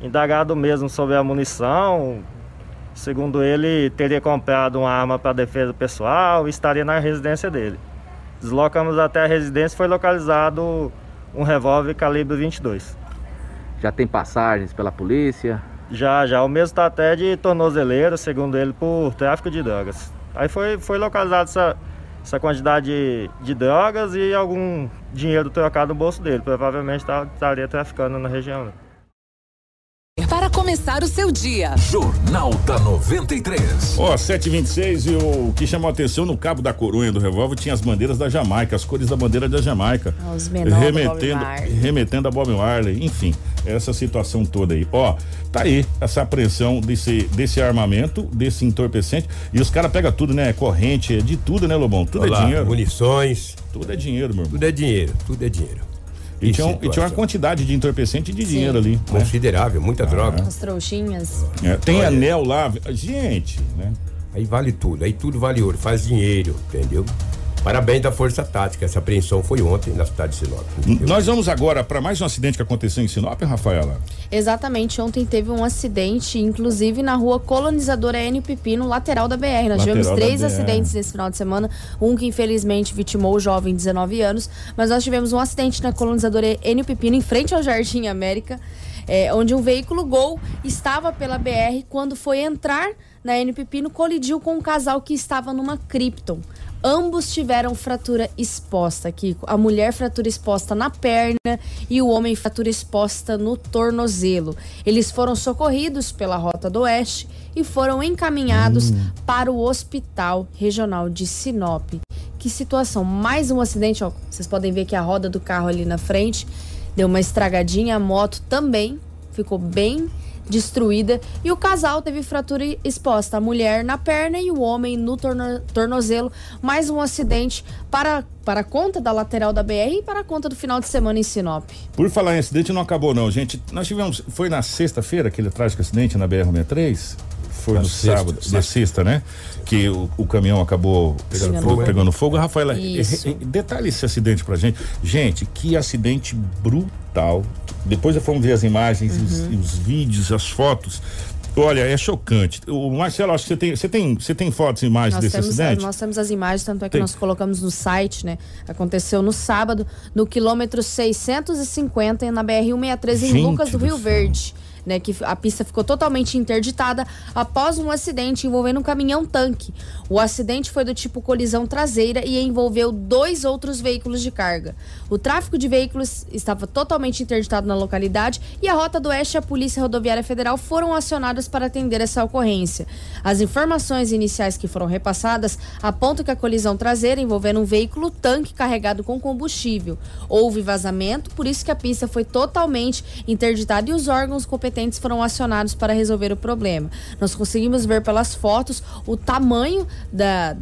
Indagado mesmo sobre a munição, segundo ele, teria comprado uma arma para defesa pessoal e estaria na residência dele. Deslocamos até a residência e foi localizado um revólver calibre 22. Já tem passagens pela polícia? Já, já. O mesmo está até de tornozeleira, segundo ele, por tráfico de drogas. Aí foi, foi localizado essa, essa quantidade de, de drogas e algum dinheiro trocado no bolso dele. Provavelmente tá- estaria traficando na região. Para começar o seu dia. Jornal da 93. Ó, 726 e o que chamou a atenção no cabo da coronha do revólver tinha as bandeiras da Jamaica, as cores da bandeira da Jamaica. Ah, os menores remetendo, remetendo a Bob Marley, enfim, essa situação toda aí. Ó, tá aí essa apreensão desse, desse armamento, desse entorpecente. E os caras pegam tudo, né? Corrente, é de tudo, né, Lobão? Tudo Olha é dinheiro. Munições. Tudo é dinheiro, meu irmão. Tudo é dinheiro, tudo é dinheiro. E tinha, um- e tinha uma quantidade de entorpecente e de dinheiro ali. né? Considerável, muita droga. As trouxinhas. É, tem Olha. anel lá. Gente, né? Aí vale tudo, aí tudo vale ouro, faz dinheiro, entendeu? Parabéns da Força Tática, essa apreensão foi ontem na cidade de Sinop. entendeu? Nós vamos agora para mais um acidente que aconteceu em Sinop, Rafaela. Exatamente, ontem teve um acidente, inclusive na rua colonizadora N Pipi, no lateral da BR. Nós Lateral tivemos três acidentes nesse final de semana, um que infelizmente vitimou o jovem de 19 anos, mas nós tivemos um acidente na colonizadora N Pepino, em frente ao Jardim América, é, onde um veículo Gol estava pela BR quando foi entrar na N Pepino, colidiu com um casal que estava numa Krypton. Ambos tiveram fratura exposta, Kiko. A mulher fratura exposta na perna e o homem fratura exposta no tornozelo. Eles foram socorridos pela Rota do Oeste e foram encaminhados para o Hospital Regional de Sinop. Que situação! Mais um acidente, ó. Vocês podem ver que a roda do carro ali na frente deu uma estragadinha, a moto também ficou bem destruída e o casal teve fratura exposta, a mulher na perna e o homem no torno- tornozelo. Mais um acidente para, para conta da lateral da BR e para conta do final de semana em Sinop. Por falar em acidente, não acabou não, gente. Nós tivemos, foi na sexta-feira aquele trágico acidente na BR-63? Foi Na no sexta, sábado, na sexta. sexta, né? Que o, o caminhão acabou Pegando fogo, pegando fogo. Rafaela, Isso. eh, eh, detalhe esse acidente pra gente. Gente, que acidente brutal. Depois fomos ver as imagens, e os, os vídeos, as fotos. Olha, é chocante. O Marcelo, acho que você tem, você tem, você tem fotos e imagens Nós desse temos, acidente? nós temos as imagens, tanto é que Tem. nós colocamos no site, né? Aconteceu no sábado, no quilômetro 650, na BR-163, em Lucas do Rio. Verde. Né, que a pista ficou totalmente interditada após um acidente envolvendo um caminhão-tanque. O acidente foi do tipo colisão traseira e envolveu dois outros veículos de carga. O tráfego de veículos estava totalmente interditado na localidade e a Rota do Oeste e a Polícia Rodoviária Federal foram acionadas para atender essa ocorrência. As informações iniciais que foram repassadas apontam que a colisão traseira envolvendo um veículo tanque carregado com combustível. Houve vazamento, por isso que a pista foi totalmente interditada e os órgãos competentes foram acionados para resolver o problema. Nós conseguimos ver pelas fotos o tamanho da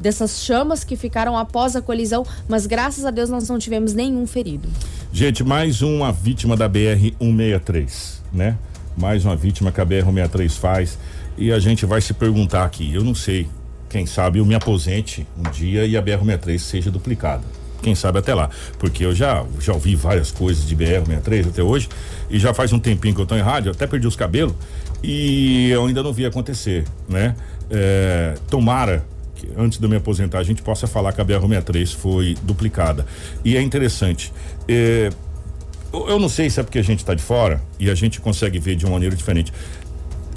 dessas chamas que ficaram após a colisão, mas graças a Deus nós não tivemos nenhum ferido. Gente, mais uma vítima da BR-163, né? Mais uma vítima que a BR-163 faz. E a gente vai se perguntar aqui, eu não sei, quem sabe eu me aposente um dia e a BR-163 seja duplicada. Quem sabe até lá. Porque eu já, já ouvi várias coisas de BR-163 até hoje. E já faz um tempinho que eu tô em rádio, até perdi os cabelos. E eu ainda não vi acontecer, né? É, tomara antes de eu me aposentar a gente possa falar que a BR-163 foi duplicada. E é interessante. É, eu não sei se é porque a gente está de fora e a gente consegue ver de uma maneira diferente.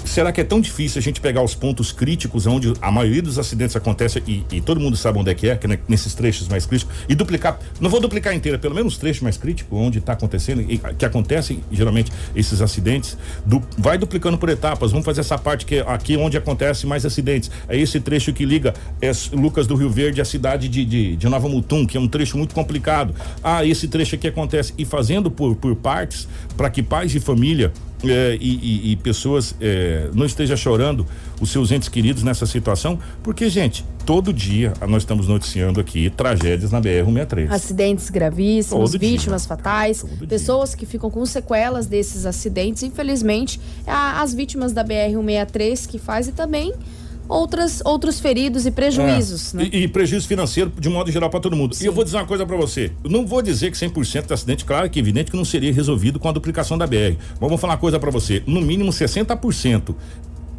Será que é tão difícil a gente pegar os pontos críticos onde a maioria dos acidentes acontece e, e todo mundo sabe onde é que é, que nesses trechos mais críticos, e duplicar, não vou duplicar inteira, pelo menos trechos mais críticos onde está acontecendo e que acontecem geralmente esses acidentes, du, vai duplicando por etapas, vamos fazer essa parte que é aqui onde acontece mais acidentes, é esse trecho que liga é, Lucas do Rio Verde à cidade de, de, de Nova Mutum, que é um trecho muito complicado. Ah, esse trecho aqui acontece e fazendo por, por partes para que pais de família é, e, e, e, pessoas é, não estejam chorando os seus entes queridos nessa situação, porque, gente, todo dia nós estamos noticiando aqui tragédias na BR-163. Acidentes gravíssimos, todo vítimas dia. fatais, todo pessoas dia. que ficam com sequelas desses acidentes. Infelizmente, as vítimas da BR-163 que faz e também outras, outros feridos e prejuízos. É. Né? E, e, prejuízo financeiro de modo geral para todo mundo. Sim. E eu vou dizer uma coisa para você. Eu não vou dizer que 100% do acidente, claro que é evidente que não seria resolvido com a duplicação da BR. Mas vou falar uma coisa para você. No mínimo 60%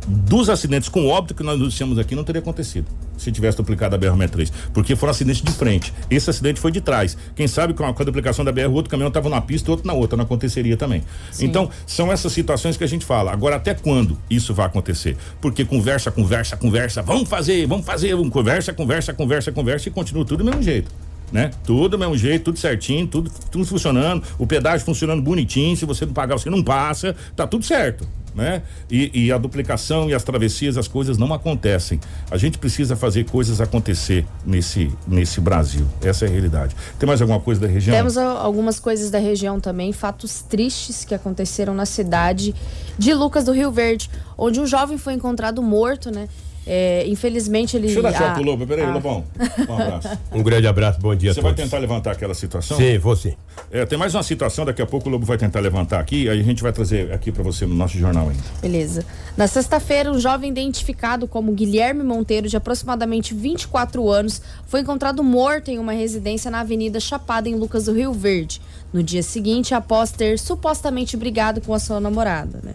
dos acidentes com óbito que nós noticiamos aqui não teria acontecido se tivesse duplicado a BR-63, porque foram acidentes de frente. Esse acidente foi de trás. Quem sabe com a, com a duplicação da BR, o outro caminhão estava na pista, outro na outra, não aconteceria também. Sim. Então, são essas situações que a gente fala. Agora, até quando isso vai acontecer? Porque conversa, conversa, conversa, vamos fazer, vamos fazer, vamos conversa, conversa, conversa, conversa e continua tudo do mesmo jeito né? Tudo do mesmo jeito, tudo certinho, tudo, tudo funcionando, o pedágio funcionando bonitinho, se você não pagar, você não passa, tá tudo certo né? E, e, a duplicação e as travessias, as coisas não acontecem. A gente precisa fazer coisas acontecer nesse, nesse Brasil. Essa é a realidade. Tem mais alguma coisa da região? Temos algumas coisas da região também, fatos tristes que aconteceram na cidade de Lucas do Rio Verde, onde um jovem foi encontrado morto, né? É, infelizmente ele. Deixa eu dar tchau pro Lobo, peraí, a... Lobão. Um abraço. um grande abraço, bom dia Você vai tentar levantar aquela situação? Sim, vou sim. É, tem mais uma situação, daqui a pouco o Lobo vai tentar levantar aqui, aí a gente vai trazer aqui para você no nosso jornal ainda. Beleza. Na sexta-feira, um jovem identificado como Guilherme Monteiro, de aproximadamente 24 anos, foi encontrado morto em uma residência na Avenida Chapada, em Lucas do Rio Verde. No dia seguinte, após ter supostamente brigado com a sua namorada, né?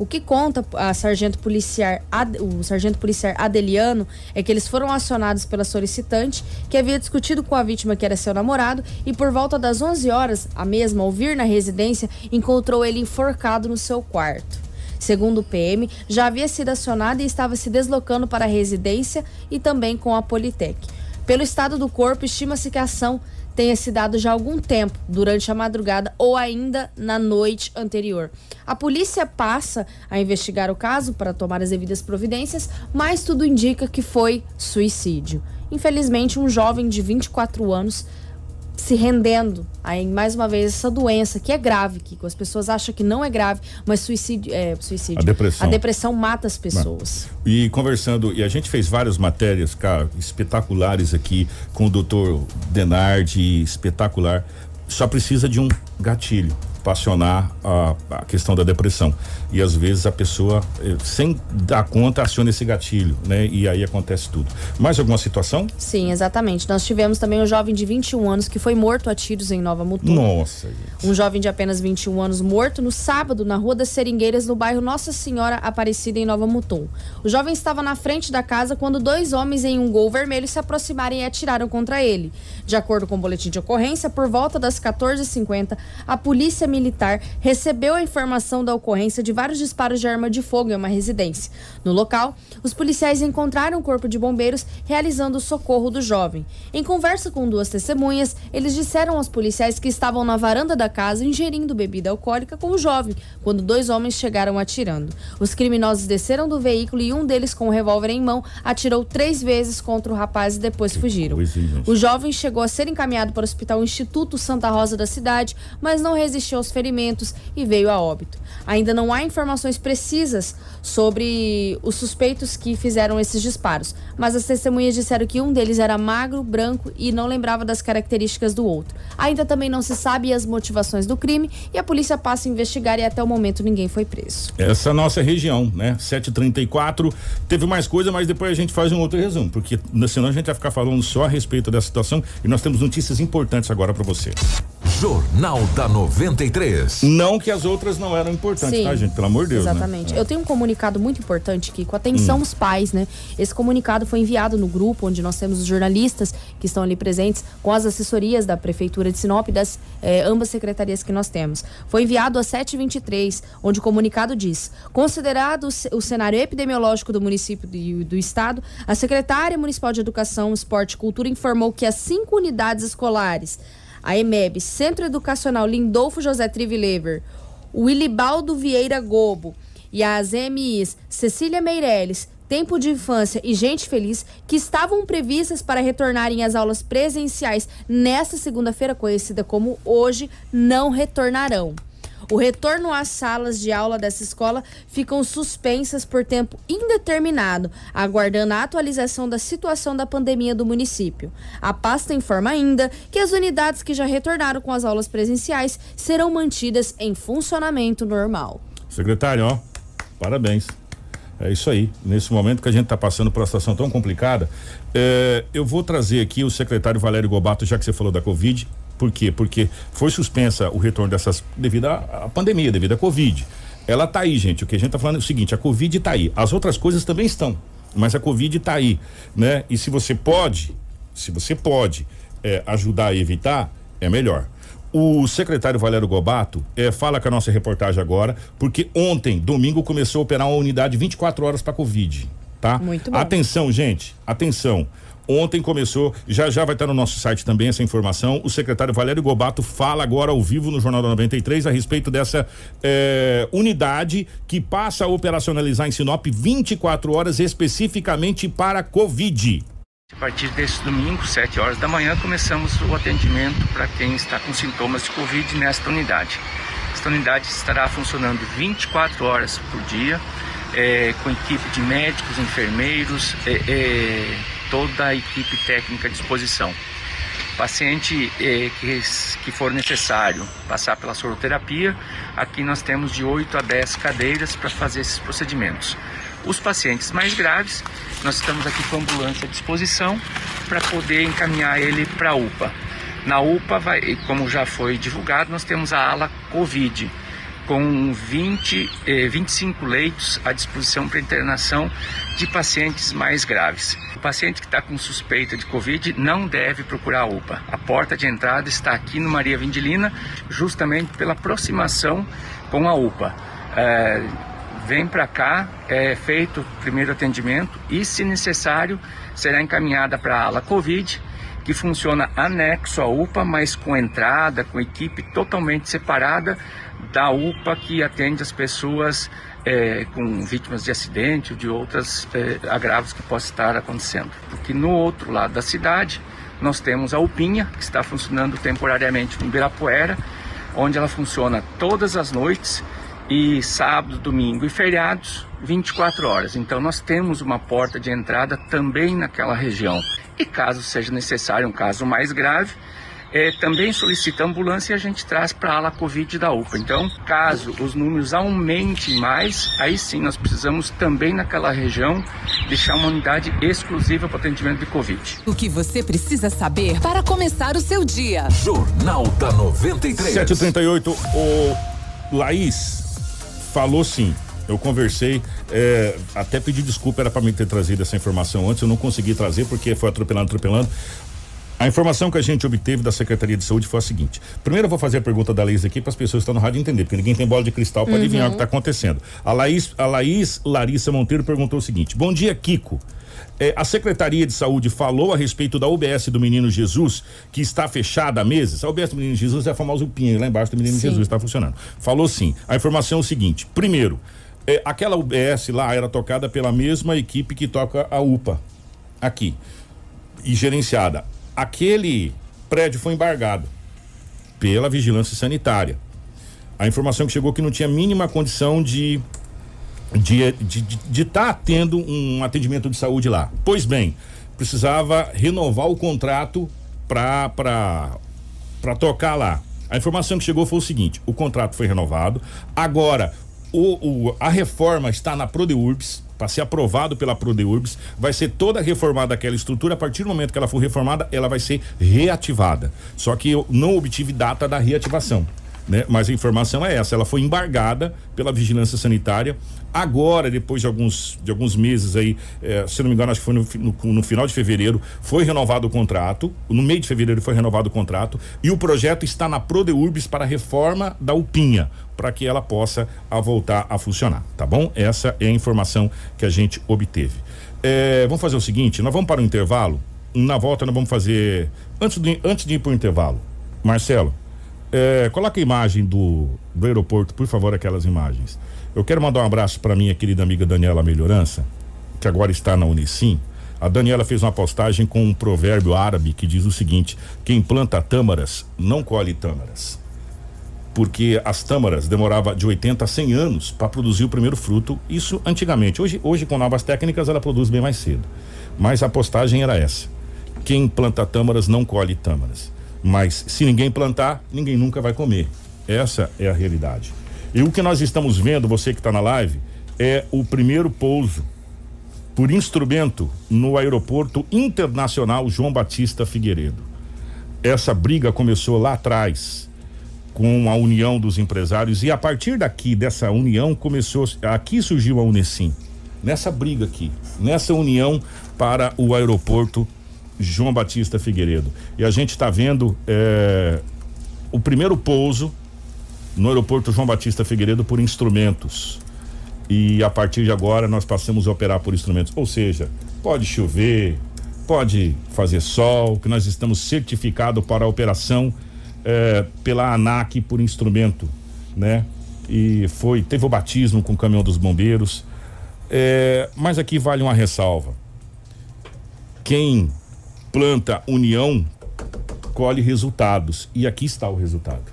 O que conta a sargento policial, o sargento policial Adeliano é que eles foram acionados pela solicitante, que havia discutido com a vítima que era seu namorado, e por volta das 11 horas, a mesma, ao vir na residência, encontrou ele enforcado no seu quarto. Segundo o PM, já havia sido acionado e estava se deslocando para a residência e também com a Politec. Pelo estado do corpo, estima-se que a ação tenha se dado já há algum tempo, durante a madrugada ou ainda na noite anterior. A polícia passa a investigar o caso para tomar as devidas providências, mas tudo indica que foi suicídio. Infelizmente, um jovem de 24 anos se rendendo a mais uma vez essa doença que é grave, que as pessoas acham que não é grave, mas suicídio, é, suicídio. A depressão. A depressão mata as pessoas. E conversando, e a gente fez várias matérias, cara, espetaculares aqui com o doutor Denardi, espetacular. Só precisa de um gatilho passionar a, a, questão da depressão. E às vezes a pessoa, eh, sem dar conta, aciona esse gatilho, né? E aí acontece tudo. Mais alguma situação? Sim, exatamente. Nós tivemos também um jovem de 21 anos que foi morto a tiros em Nova Mutum. Nossa, gente. Um jovem de apenas 21 anos morto no sábado na Rua das Seringueiras, no bairro Nossa Senhora Aparecida, em Nova Mutum. O jovem estava na frente da casa quando dois homens em um gol vermelho se aproximaram e atiraram contra ele. De acordo com o boletim de ocorrência, por volta das 14h50, a polícia militar recebeu a informação da ocorrência de vários disparos de arma de fogo em uma residência. No local, os policiais encontraram o corpo de bombeiros realizando o socorro do jovem. Em conversa com duas testemunhas, eles disseram aos policiais que estavam na varanda da casa ingerindo bebida alcoólica com o jovem, quando dois homens chegaram atirando. Os criminosos desceram do veículo e um deles, com o um revólver em mão, atirou três vezes contra o rapaz e depois fugiram. O jovem chegou a ser encaminhado para o Hospital Instituto Santa Rosa da cidade, mas não resistiu aos ferimentos e veio a óbito. Ainda não há informações precisas sobre os suspeitos que fizeram esses disparos, mas as testemunhas disseram que um deles era magro, branco e não lembrava das características do outro. Ainda também não se sabe as motivações do crime e a polícia passa a investigar e até o momento ninguém foi preso. Essa é nossa região, né? 734. Teve mais coisa, mas depois a gente faz um outro resumo, porque senão a gente vai ficar falando só a respeito dessa situação e nós temos notícias importantes agora para você. Jornal da 93. Não que as outras não eram importantes, Sim, tá, gente? Pelo amor de Deus. né? Exatamente. É. Eu tenho um comunicado muito importante, Kiko. Atenção Hum. os pais, né? Esse comunicado foi enviado no grupo onde nós temos os jornalistas que estão ali presentes com as assessorias da Prefeitura de Sinop e das eh, ambas secretarias que nós temos. Foi enviado às 7h23, onde o comunicado diz: considerado o cenário epidemiológico do município e do estado, a secretária municipal de Educação, Esporte e Cultura informou que as cinco unidades escolares a EMEB, Centro Educacional Lindolfo José Trivilever, o Ilibaldo Vieira Gobo e as EMIs Cecília Meirelles, Tempo de Infância e Gente Feliz, que estavam previstas para retornarem às aulas presenciais nesta segunda-feira, conhecida como hoje, não retornarão. O retorno às salas de aula dessa escola ficam suspensas por tempo indeterminado, aguardando a atualização da situação da pandemia do município. A pasta informa ainda que as unidades que já retornaram com as aulas presenciais serão mantidas em funcionamento normal. Secretário, ó, parabéns. É isso aí. Nesse momento que a gente está passando por uma situação tão complicada, é, eu vou trazer aqui o secretário Valério Gobato, já que você falou da Covid. Por quê? Porque foi suspensa o retorno dessas devido à, pandemia, devido à Covid. Ela tá aí, gente. O que a gente tá falando é o seguinte: a Covid tá aí. As outras coisas também estão, mas a Covid tá aí, né? E se você pode, se você pode é, ajudar a evitar, é melhor. O secretário Valério Gobato eh, fala com a nossa reportagem agora, porque ontem, domingo, começou a operar uma unidade 24 horas para Covid, tá? Muito bom. Atenção, gente, atenção. Ontem começou, já já vai estar no nosso site também essa informação. O secretário Valério Gobato fala agora ao vivo no Jornal da 93 a respeito dessa eh, unidade que passa a operacionalizar em Sinop 24 horas especificamente para Covid. A partir desse domingo, 7 horas da manhã, começamos o atendimento para quem está com sintomas de Covid nesta unidade. Esta unidade estará funcionando 24 horas por dia, eh, com equipe de médicos, enfermeiros, eh, eh, toda a equipe técnica à disposição. Paciente eh, que, que for necessário passar pela soroterapia, aqui nós temos de 8 a 10 cadeiras para fazer esses procedimentos. Os pacientes mais graves, nós estamos aqui com a ambulância à disposição para poder encaminhar ele para a UPA. Na UPA, vai, como já foi divulgado, nós temos a ala Covid, com 20, eh, 25 leitos à disposição para internação de pacientes mais graves. O paciente que está com suspeita de Covid não deve procurar a UPA. A porta de entrada está aqui no Maria Vindilina, justamente pela aproximação com a UPA. Eh, vem para cá, é feito o primeiro atendimento e, se necessário, será encaminhada para a ala Covid, que funciona anexo à UPA, mas com entrada, com equipe totalmente separada da UPA que atende as pessoas é, com vítimas de acidente ou de outros é, agravos que possam estar acontecendo. Porque no outro lado da cidade, nós temos a UPinha, que está funcionando temporariamente no Ibirapuera, onde ela funciona todas as noites e sábado, domingo e feriados, 24 horas. Então nós temos uma porta de entrada também naquela região. E caso seja necessário um caso mais grave, eh, também solicita ambulância e a gente traz para a ala Covid da UPA. Então, caso os números aumentem mais, aí sim nós precisamos também naquela região deixar uma unidade exclusiva para atendimento de Covid. O que você precisa saber para começar o seu dia. Jornal da 93. 738, o Laís falou sim. Eu conversei, é, até pedi desculpa, era para mim ter trazido essa informação antes, eu não consegui trazer porque foi atropelando, atropelando. A informação que a gente obteve da Secretaria de Saúde foi a seguinte: primeiro eu vou fazer a pergunta da Laís aqui para as pessoas que estão no rádio entender, porque ninguém tem bola de cristal para Uhum. adivinhar o que está acontecendo. A Laís, a Laís Larissa Monteiro perguntou o seguinte: Bom dia, Kiko. É, a Secretaria de Saúde falou a respeito da UBS do Menino Jesus, que está fechada há meses. A UBS do Menino Jesus é a famosa UPinha, lá embaixo do Menino Sim. Jesus está funcionando. Falou sim. A informação é o seguinte: primeiro, é, aquela UBS lá era tocada pela mesma equipe que toca a UPA aqui e gerenciada. Aquele prédio foi embargado pela vigilância sanitária. A informação que chegou é que não tinha mínima condição de de estar tá tendo um atendimento de saúde lá. Pois bem, precisava renovar o contrato para tocar lá. A informação que chegou foi o seguinte: o contrato foi renovado. Agora, o, o- a reforma está na Prodeurbs, para ser aprovado pela Prodeurbs, vai ser toda reformada aquela estrutura. A partir do momento que ela for reformada, ela vai ser reativada. Só que eu não obtive data da reativação. Né? Mas a informação é essa, ela foi embargada pela vigilância sanitária. Agora, depois de alguns, de alguns meses aí, eh, se não me engano, acho que foi no, no, no, final de fevereiro, foi renovado o contrato. No meio de fevereiro foi renovado o contrato e o projeto está na Prodeurbs para a reforma da UPinha, para que ela possa a voltar a funcionar, tá bom? Essa é a informação que a gente obteve. Eh, vamos fazer o seguinte, nós vamos para o intervalo. Na volta nós vamos fazer antes de, antes de ir para o intervalo, Marcelo. É, coloca a imagem do, do aeroporto, por favor, aquelas imagens. Eu quero mandar um abraço para minha querida amiga Daniela Melhorança, que agora está na Unicim. A Daniela fez uma postagem com um provérbio árabe que diz o seguinte: quem planta tâmaras não colhe tâmaras. Porque as tâmaras demorava de 80 a 100 anos para produzir o primeiro fruto, isso antigamente. Hoje, hoje com novas técnicas ela produz bem mais cedo. Mas a postagem era essa: quem planta tâmaras não colhe tâmaras. Mas se ninguém plantar, ninguém nunca vai comer. Essa é a realidade. E o que nós estamos vendo, você que está na live, é o primeiro pouso por instrumento no aeroporto internacional João Batista Figueiredo. Essa briga começou lá atrás com a união dos empresários e a partir daqui dessa união começou aqui surgiu a Unesim nessa briga aqui nessa união para o aeroporto João Batista Figueiredo. E a gente está vendo é, o primeiro pouso no aeroporto João Batista Figueiredo por instrumentos. E a partir de agora nós passamos a operar por instrumentos. Ou seja, pode chover, pode fazer sol, que nós estamos certificados para a operação é, pela ANAC por instrumento, né? E foi, teve o batismo com o caminhão dos bombeiros. É, mas aqui vale uma ressalva. Quem planta união, colhe resultados. E aqui está o resultado.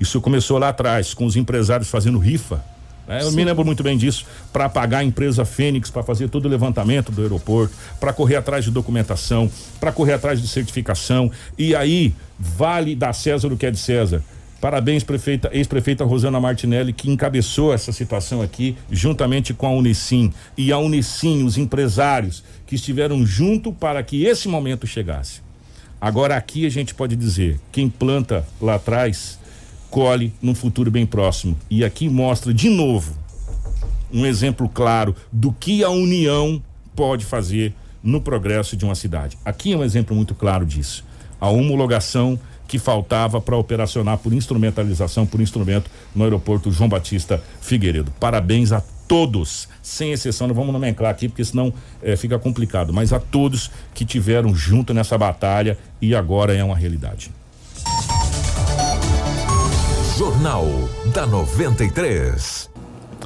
Isso começou lá atrás, com os empresários fazendo rifa. Né? Eu me lembro muito bem disso, para pagar a empresa Fênix, para fazer todo o levantamento do aeroporto, para correr atrás de documentação, para correr atrás de certificação. E aí, vale da César o que é de César. Parabéns, prefeita, ex-prefeita Rosana Martinelli, que encabeçou essa situação aqui, juntamente com a Unicim. E a Unicim, os empresários que estiveram junto para que esse momento chegasse. Agora, aqui a gente pode dizer: quem planta lá atrás, colhe num futuro bem próximo. E aqui mostra de novo um exemplo claro do que a união pode fazer no progresso de uma cidade. Aqui é um exemplo muito claro disso. A homologação que faltava para operacionar por instrumentalização, por instrumento, no aeroporto João Batista Figueiredo. Parabéns a todos, sem exceção, não vamos nomenclar aqui porque senão é, fica complicado, mas a todos que tiveram junto nessa batalha e agora é uma realidade. Jornal da 93.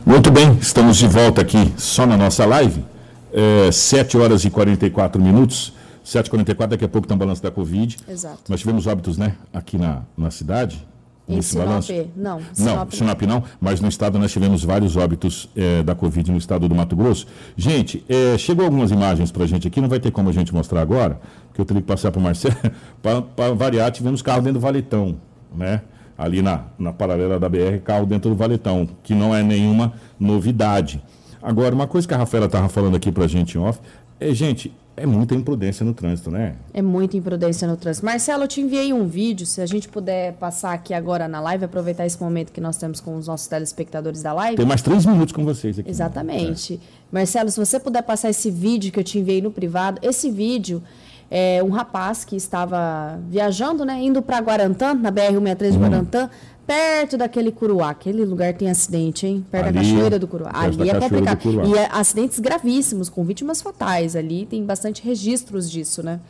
Muito bem, estamos de volta aqui só na nossa live. É, 7 horas e 44 minutos. 7h44, daqui a pouco tem um balanço da Covid. Exato. Nós tivemos óbitos, né, aqui na, na cidade. Em nesse Sinop, balanço. não. Não, Sinop não, mas no estado nós tivemos vários óbitos eh, da Covid no estado do Mato Grosso. Gente, eh, chegou algumas imagens pra gente aqui, não vai ter como a gente mostrar agora, porque eu teria que passar para o Marcelo. Para variar, tivemos carro dentro do valetão, né? Ali na, na paralela da BR, carro dentro do valetão, que não é nenhuma novidade. Agora, uma coisa que a Rafaela estava falando aqui pra gente em off, é, gente, é muita imprudência no trânsito, né? É muita imprudência no trânsito. Marcelo, eu te enviei um vídeo, se a gente puder passar aqui agora na live, aproveitar esse momento que nós temos com os nossos telespectadores da live. Tem mais três minutos com vocês aqui. Exatamente. Marcelo, se você puder passar esse vídeo que eu te enviei no privado, esse vídeo é um rapaz que estava viajando, né, indo para Guarantã, na BR-163 de Guarantã, perto daquele Curuá. Aquele lugar tem acidente, hein? Perto da Ali, Cachoeira do Curuá. da Ali é complicado. E é acidentes gravíssimos, com vítimas fatais. Ali tem bastante registros disso, né?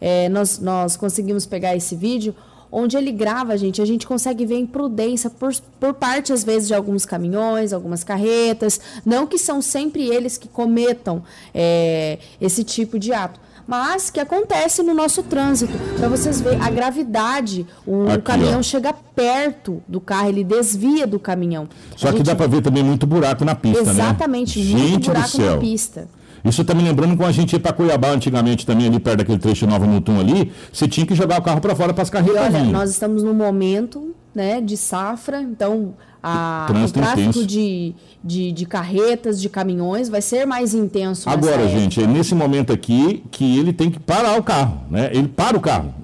É, nós, nós conseguimos pegar esse vídeo onde ele grava, gente, a gente consegue ver a imprudência por, por parte, às vezes, de alguns caminhões, algumas carretas. Não que são sempre eles que cometam é, esse tipo de ato. Mas que acontece no nosso trânsito. Para vocês verem a gravidade, o Aqui, caminhão ó. chega perto do carro, ele desvia do caminhão. Só A que gente- dá para ver também muito buraco na pista, né? Exatamente, muito Gente do buraco na pista. Isso tá me lembrando quando a gente ia para Cuiabá antigamente também, ali perto daquele trecho Nova Mutum ali, você tinha que jogar o carro para fora para as carretas olha, nós estamos num momento né, de safra, então a, o Trânsito tráfego de, de, de carretas, de caminhões, vai ser mais intenso. Agora, gente, é nesse momento aqui que ele tem que parar o carro, né? Ele para o carro.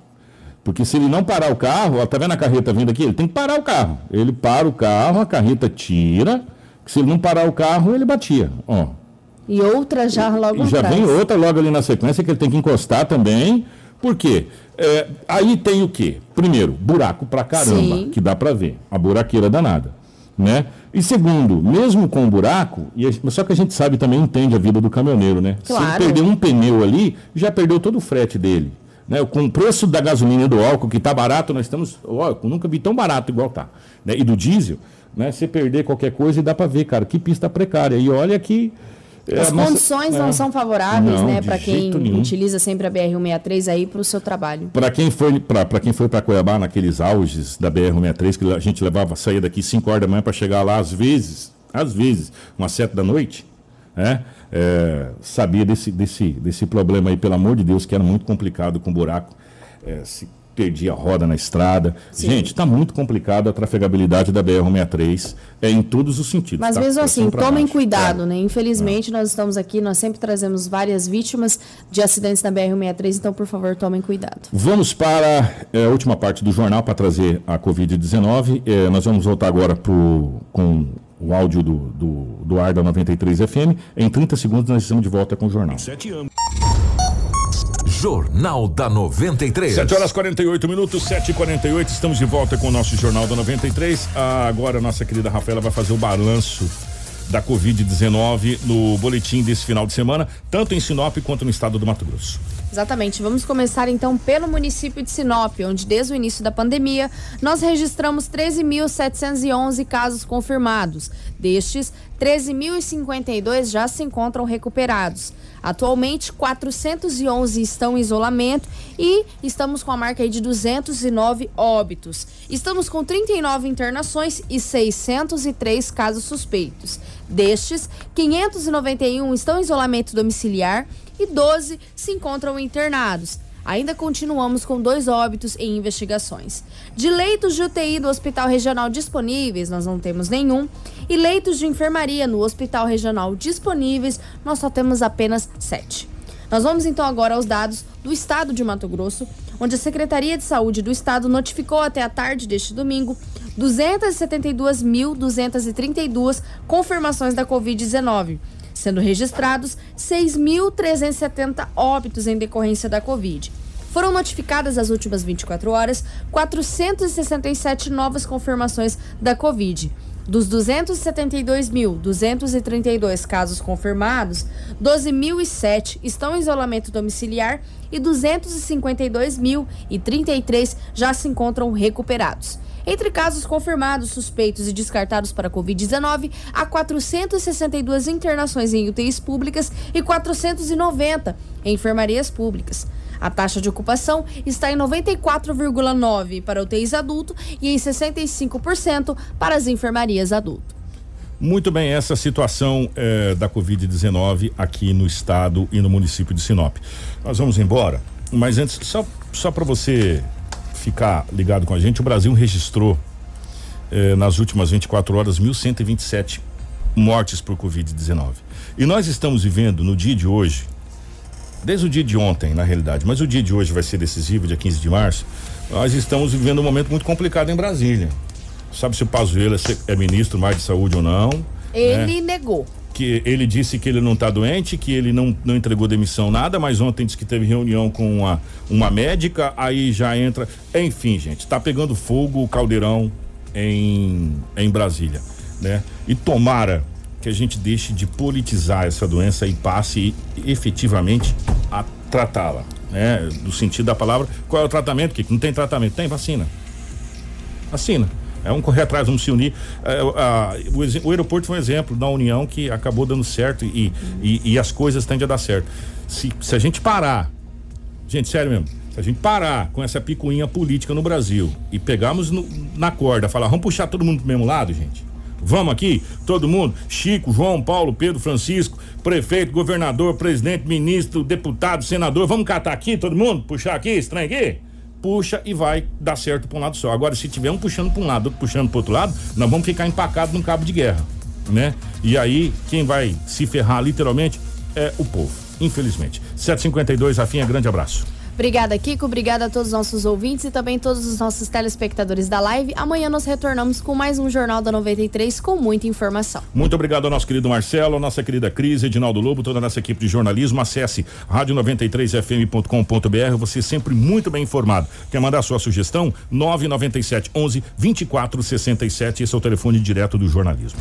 Porque se ele não parar o carro, ó, tá vendo a carreta vindo aqui? Ele tem que parar o carro. Ele para o carro, a carreta tira. Se ele não parar o carro, ele batia. Ó. E outra já logo E já atrás. vem outra logo ali na sequência que ele tem que encostar também. Por quê? É, aí tem o quê? Primeiro, buraco pra caramba, Sim. que dá pra ver. A buraqueira danada. Né? E segundo, mesmo com o buraco, e a- só que a gente sabe também, entende a vida do caminhoneiro, né? Se Claro. ele perder um pneu ali, já perdeu todo o frete dele. Né? Com o preço da gasolina e do álcool, que tá barato, nós estamos. Ó, nunca vi tão barato igual tá. Né? E do diesel, né? Você perder qualquer coisa e dá pra ver, cara, que pista precária. E olha que. As a nossa- condições é. não são favoráveis, Não, né, para quem nenhum. utiliza sempre a BR-163 aí para o seu trabalho. Para quem foi para quem foi para Cuiabá naqueles auges da BR-163 que a gente levava saía daqui 5 horas da manhã para chegar lá às vezes, às vezes, umas 7 da noite, né? É, sabia desse, desse, desse problema aí, pelo amor de Deus, que era muito complicado com buraco, é, se perdia a roda na estrada. Sim. Gente, está muito complicado a trafegabilidade da BR-163 é, em todos os sentidos. Mas tá? mesmo assim, tomem baixo. cuidado, né? Infelizmente, nós estamos aqui, nós sempre trazemos várias vítimas de acidentes na BR-163, então, por favor, tomem cuidado. Vamos para é, a última parte do jornal para trazer a Covid-19. É, nós vamos voltar agora pro, com o áudio do, do, do ar da 93 FM. Em 30 segundos nós estamos de volta com o jornal. Jornal da 93. 7 horas 48 minutos, 7 e 48 estamos de volta com o nosso Jornal da 93. Ah, agora a nossa querida Rafaela vai fazer o balanço da Covid-19 no boletim desse final de semana, tanto em Sinop quanto no estado do Mato Grosso. Exatamente. Vamos começar então pelo município de Sinop, onde desde o início da pandemia nós registramos 13.711 casos confirmados. Destes, 13.052 já se encontram recuperados. Atualmente, 411 estão em isolamento e estamos com a marca de 209 óbitos. Estamos com 39 internações e 603 casos suspeitos. Destes, 591 estão em isolamento domiciliar e 12 se encontram internados. Ainda continuamos com dois óbitos em investigações. De leitos de UTI do Hospital Regional disponíveis, nós não temos nenhum. E leitos de enfermaria no Hospital Regional disponíveis, nós só temos apenas sete. Nós vamos então agora aos dados do estado de Mato Grosso, onde a Secretaria de Saúde do estado notificou até a tarde deste domingo 272.232 confirmações da Covid-19, sendo registrados 6.370 óbitos em decorrência da Covid. Foram notificadas nas últimas 24 horas 467 novas confirmações da Covid. Dos 272.232 casos confirmados, 12.007 estão em isolamento domiciliar e 252.033 já se encontram recuperados. Entre casos confirmados, suspeitos e descartados para Covid-19, há 462 internações em UTIs públicas e 490 em enfermarias públicas. A taxa de ocupação está em 94,9% para UTIs adulto e em 65% para as enfermarias adulto. Muito bem, essa situação eh, da Covid-19 aqui no estado e no município de Sinop. Nós vamos embora, mas antes, só, só para você ficar ligado com a gente, o Brasil registrou eh, nas últimas 24 horas 1.127 mortes por Covid-19. E nós estamos vivendo no dia de hoje, desde o dia de ontem, na realidade, mas o dia de hoje vai ser decisivo, dia 15 de março. Nós estamos vivendo um momento muito complicado em Brasília. Sabe se o Pazuello é é ministro mais de saúde ou não? Ele né? negou. Que ele disse que ele não está doente, que ele não, não entregou demissão nada, mas ontem disse que teve reunião com uma, uma médica, aí já entra. Enfim, gente, está pegando fogo o caldeirão em, em Brasília, né? E tomara que a gente deixe de politizar essa doença e passe efetivamente a tratá-la, né? No sentido da palavra, qual é o tratamento? Que não tem tratamento, tem vacina. Vacina. É um correr atrás, vamos se unir. É, a- o, o aeroporto foi um exemplo da união que acabou dando certo e, e, e as coisas tendem a dar certo. Se, se a gente parar, gente, sério mesmo, se a gente parar com essa picuinha política no Brasil e pegarmos no- na corda, falar, vamos puxar todo mundo pro mesmo lado, gente. Vamos aqui, todo mundo, Chico, João, Paulo, Pedro, Francisco, prefeito, governador, presidente, ministro, deputado, senador, vamos catar aqui, todo mundo? Puxar aqui, estranho aqui? Puxa e vai dar certo para um lado só. Agora, se tiver um puxando para um lado, outro puxando para outro lado, nós vamos ficar empacados num cabo de guerra, né? E aí, quem vai se ferrar literalmente é o povo, infelizmente. 752, Rafinha, grande abraço. Obrigada, Kiko. Obrigada a todos os nossos ouvintes e também todos os nossos telespectadores da live. Amanhã nós retornamos com mais um Jornal da 93 com muita informação. Muito obrigado ao nosso querido Marcelo, nossa querida Cris, Edinaldo Lobo, toda a nossa equipe de jornalismo. Acesse rádio93fm.com.br. Você sempre muito bem informado. Quer mandar sua sugestão? 997 11 2467. Esse é o telefone direto do jornalismo.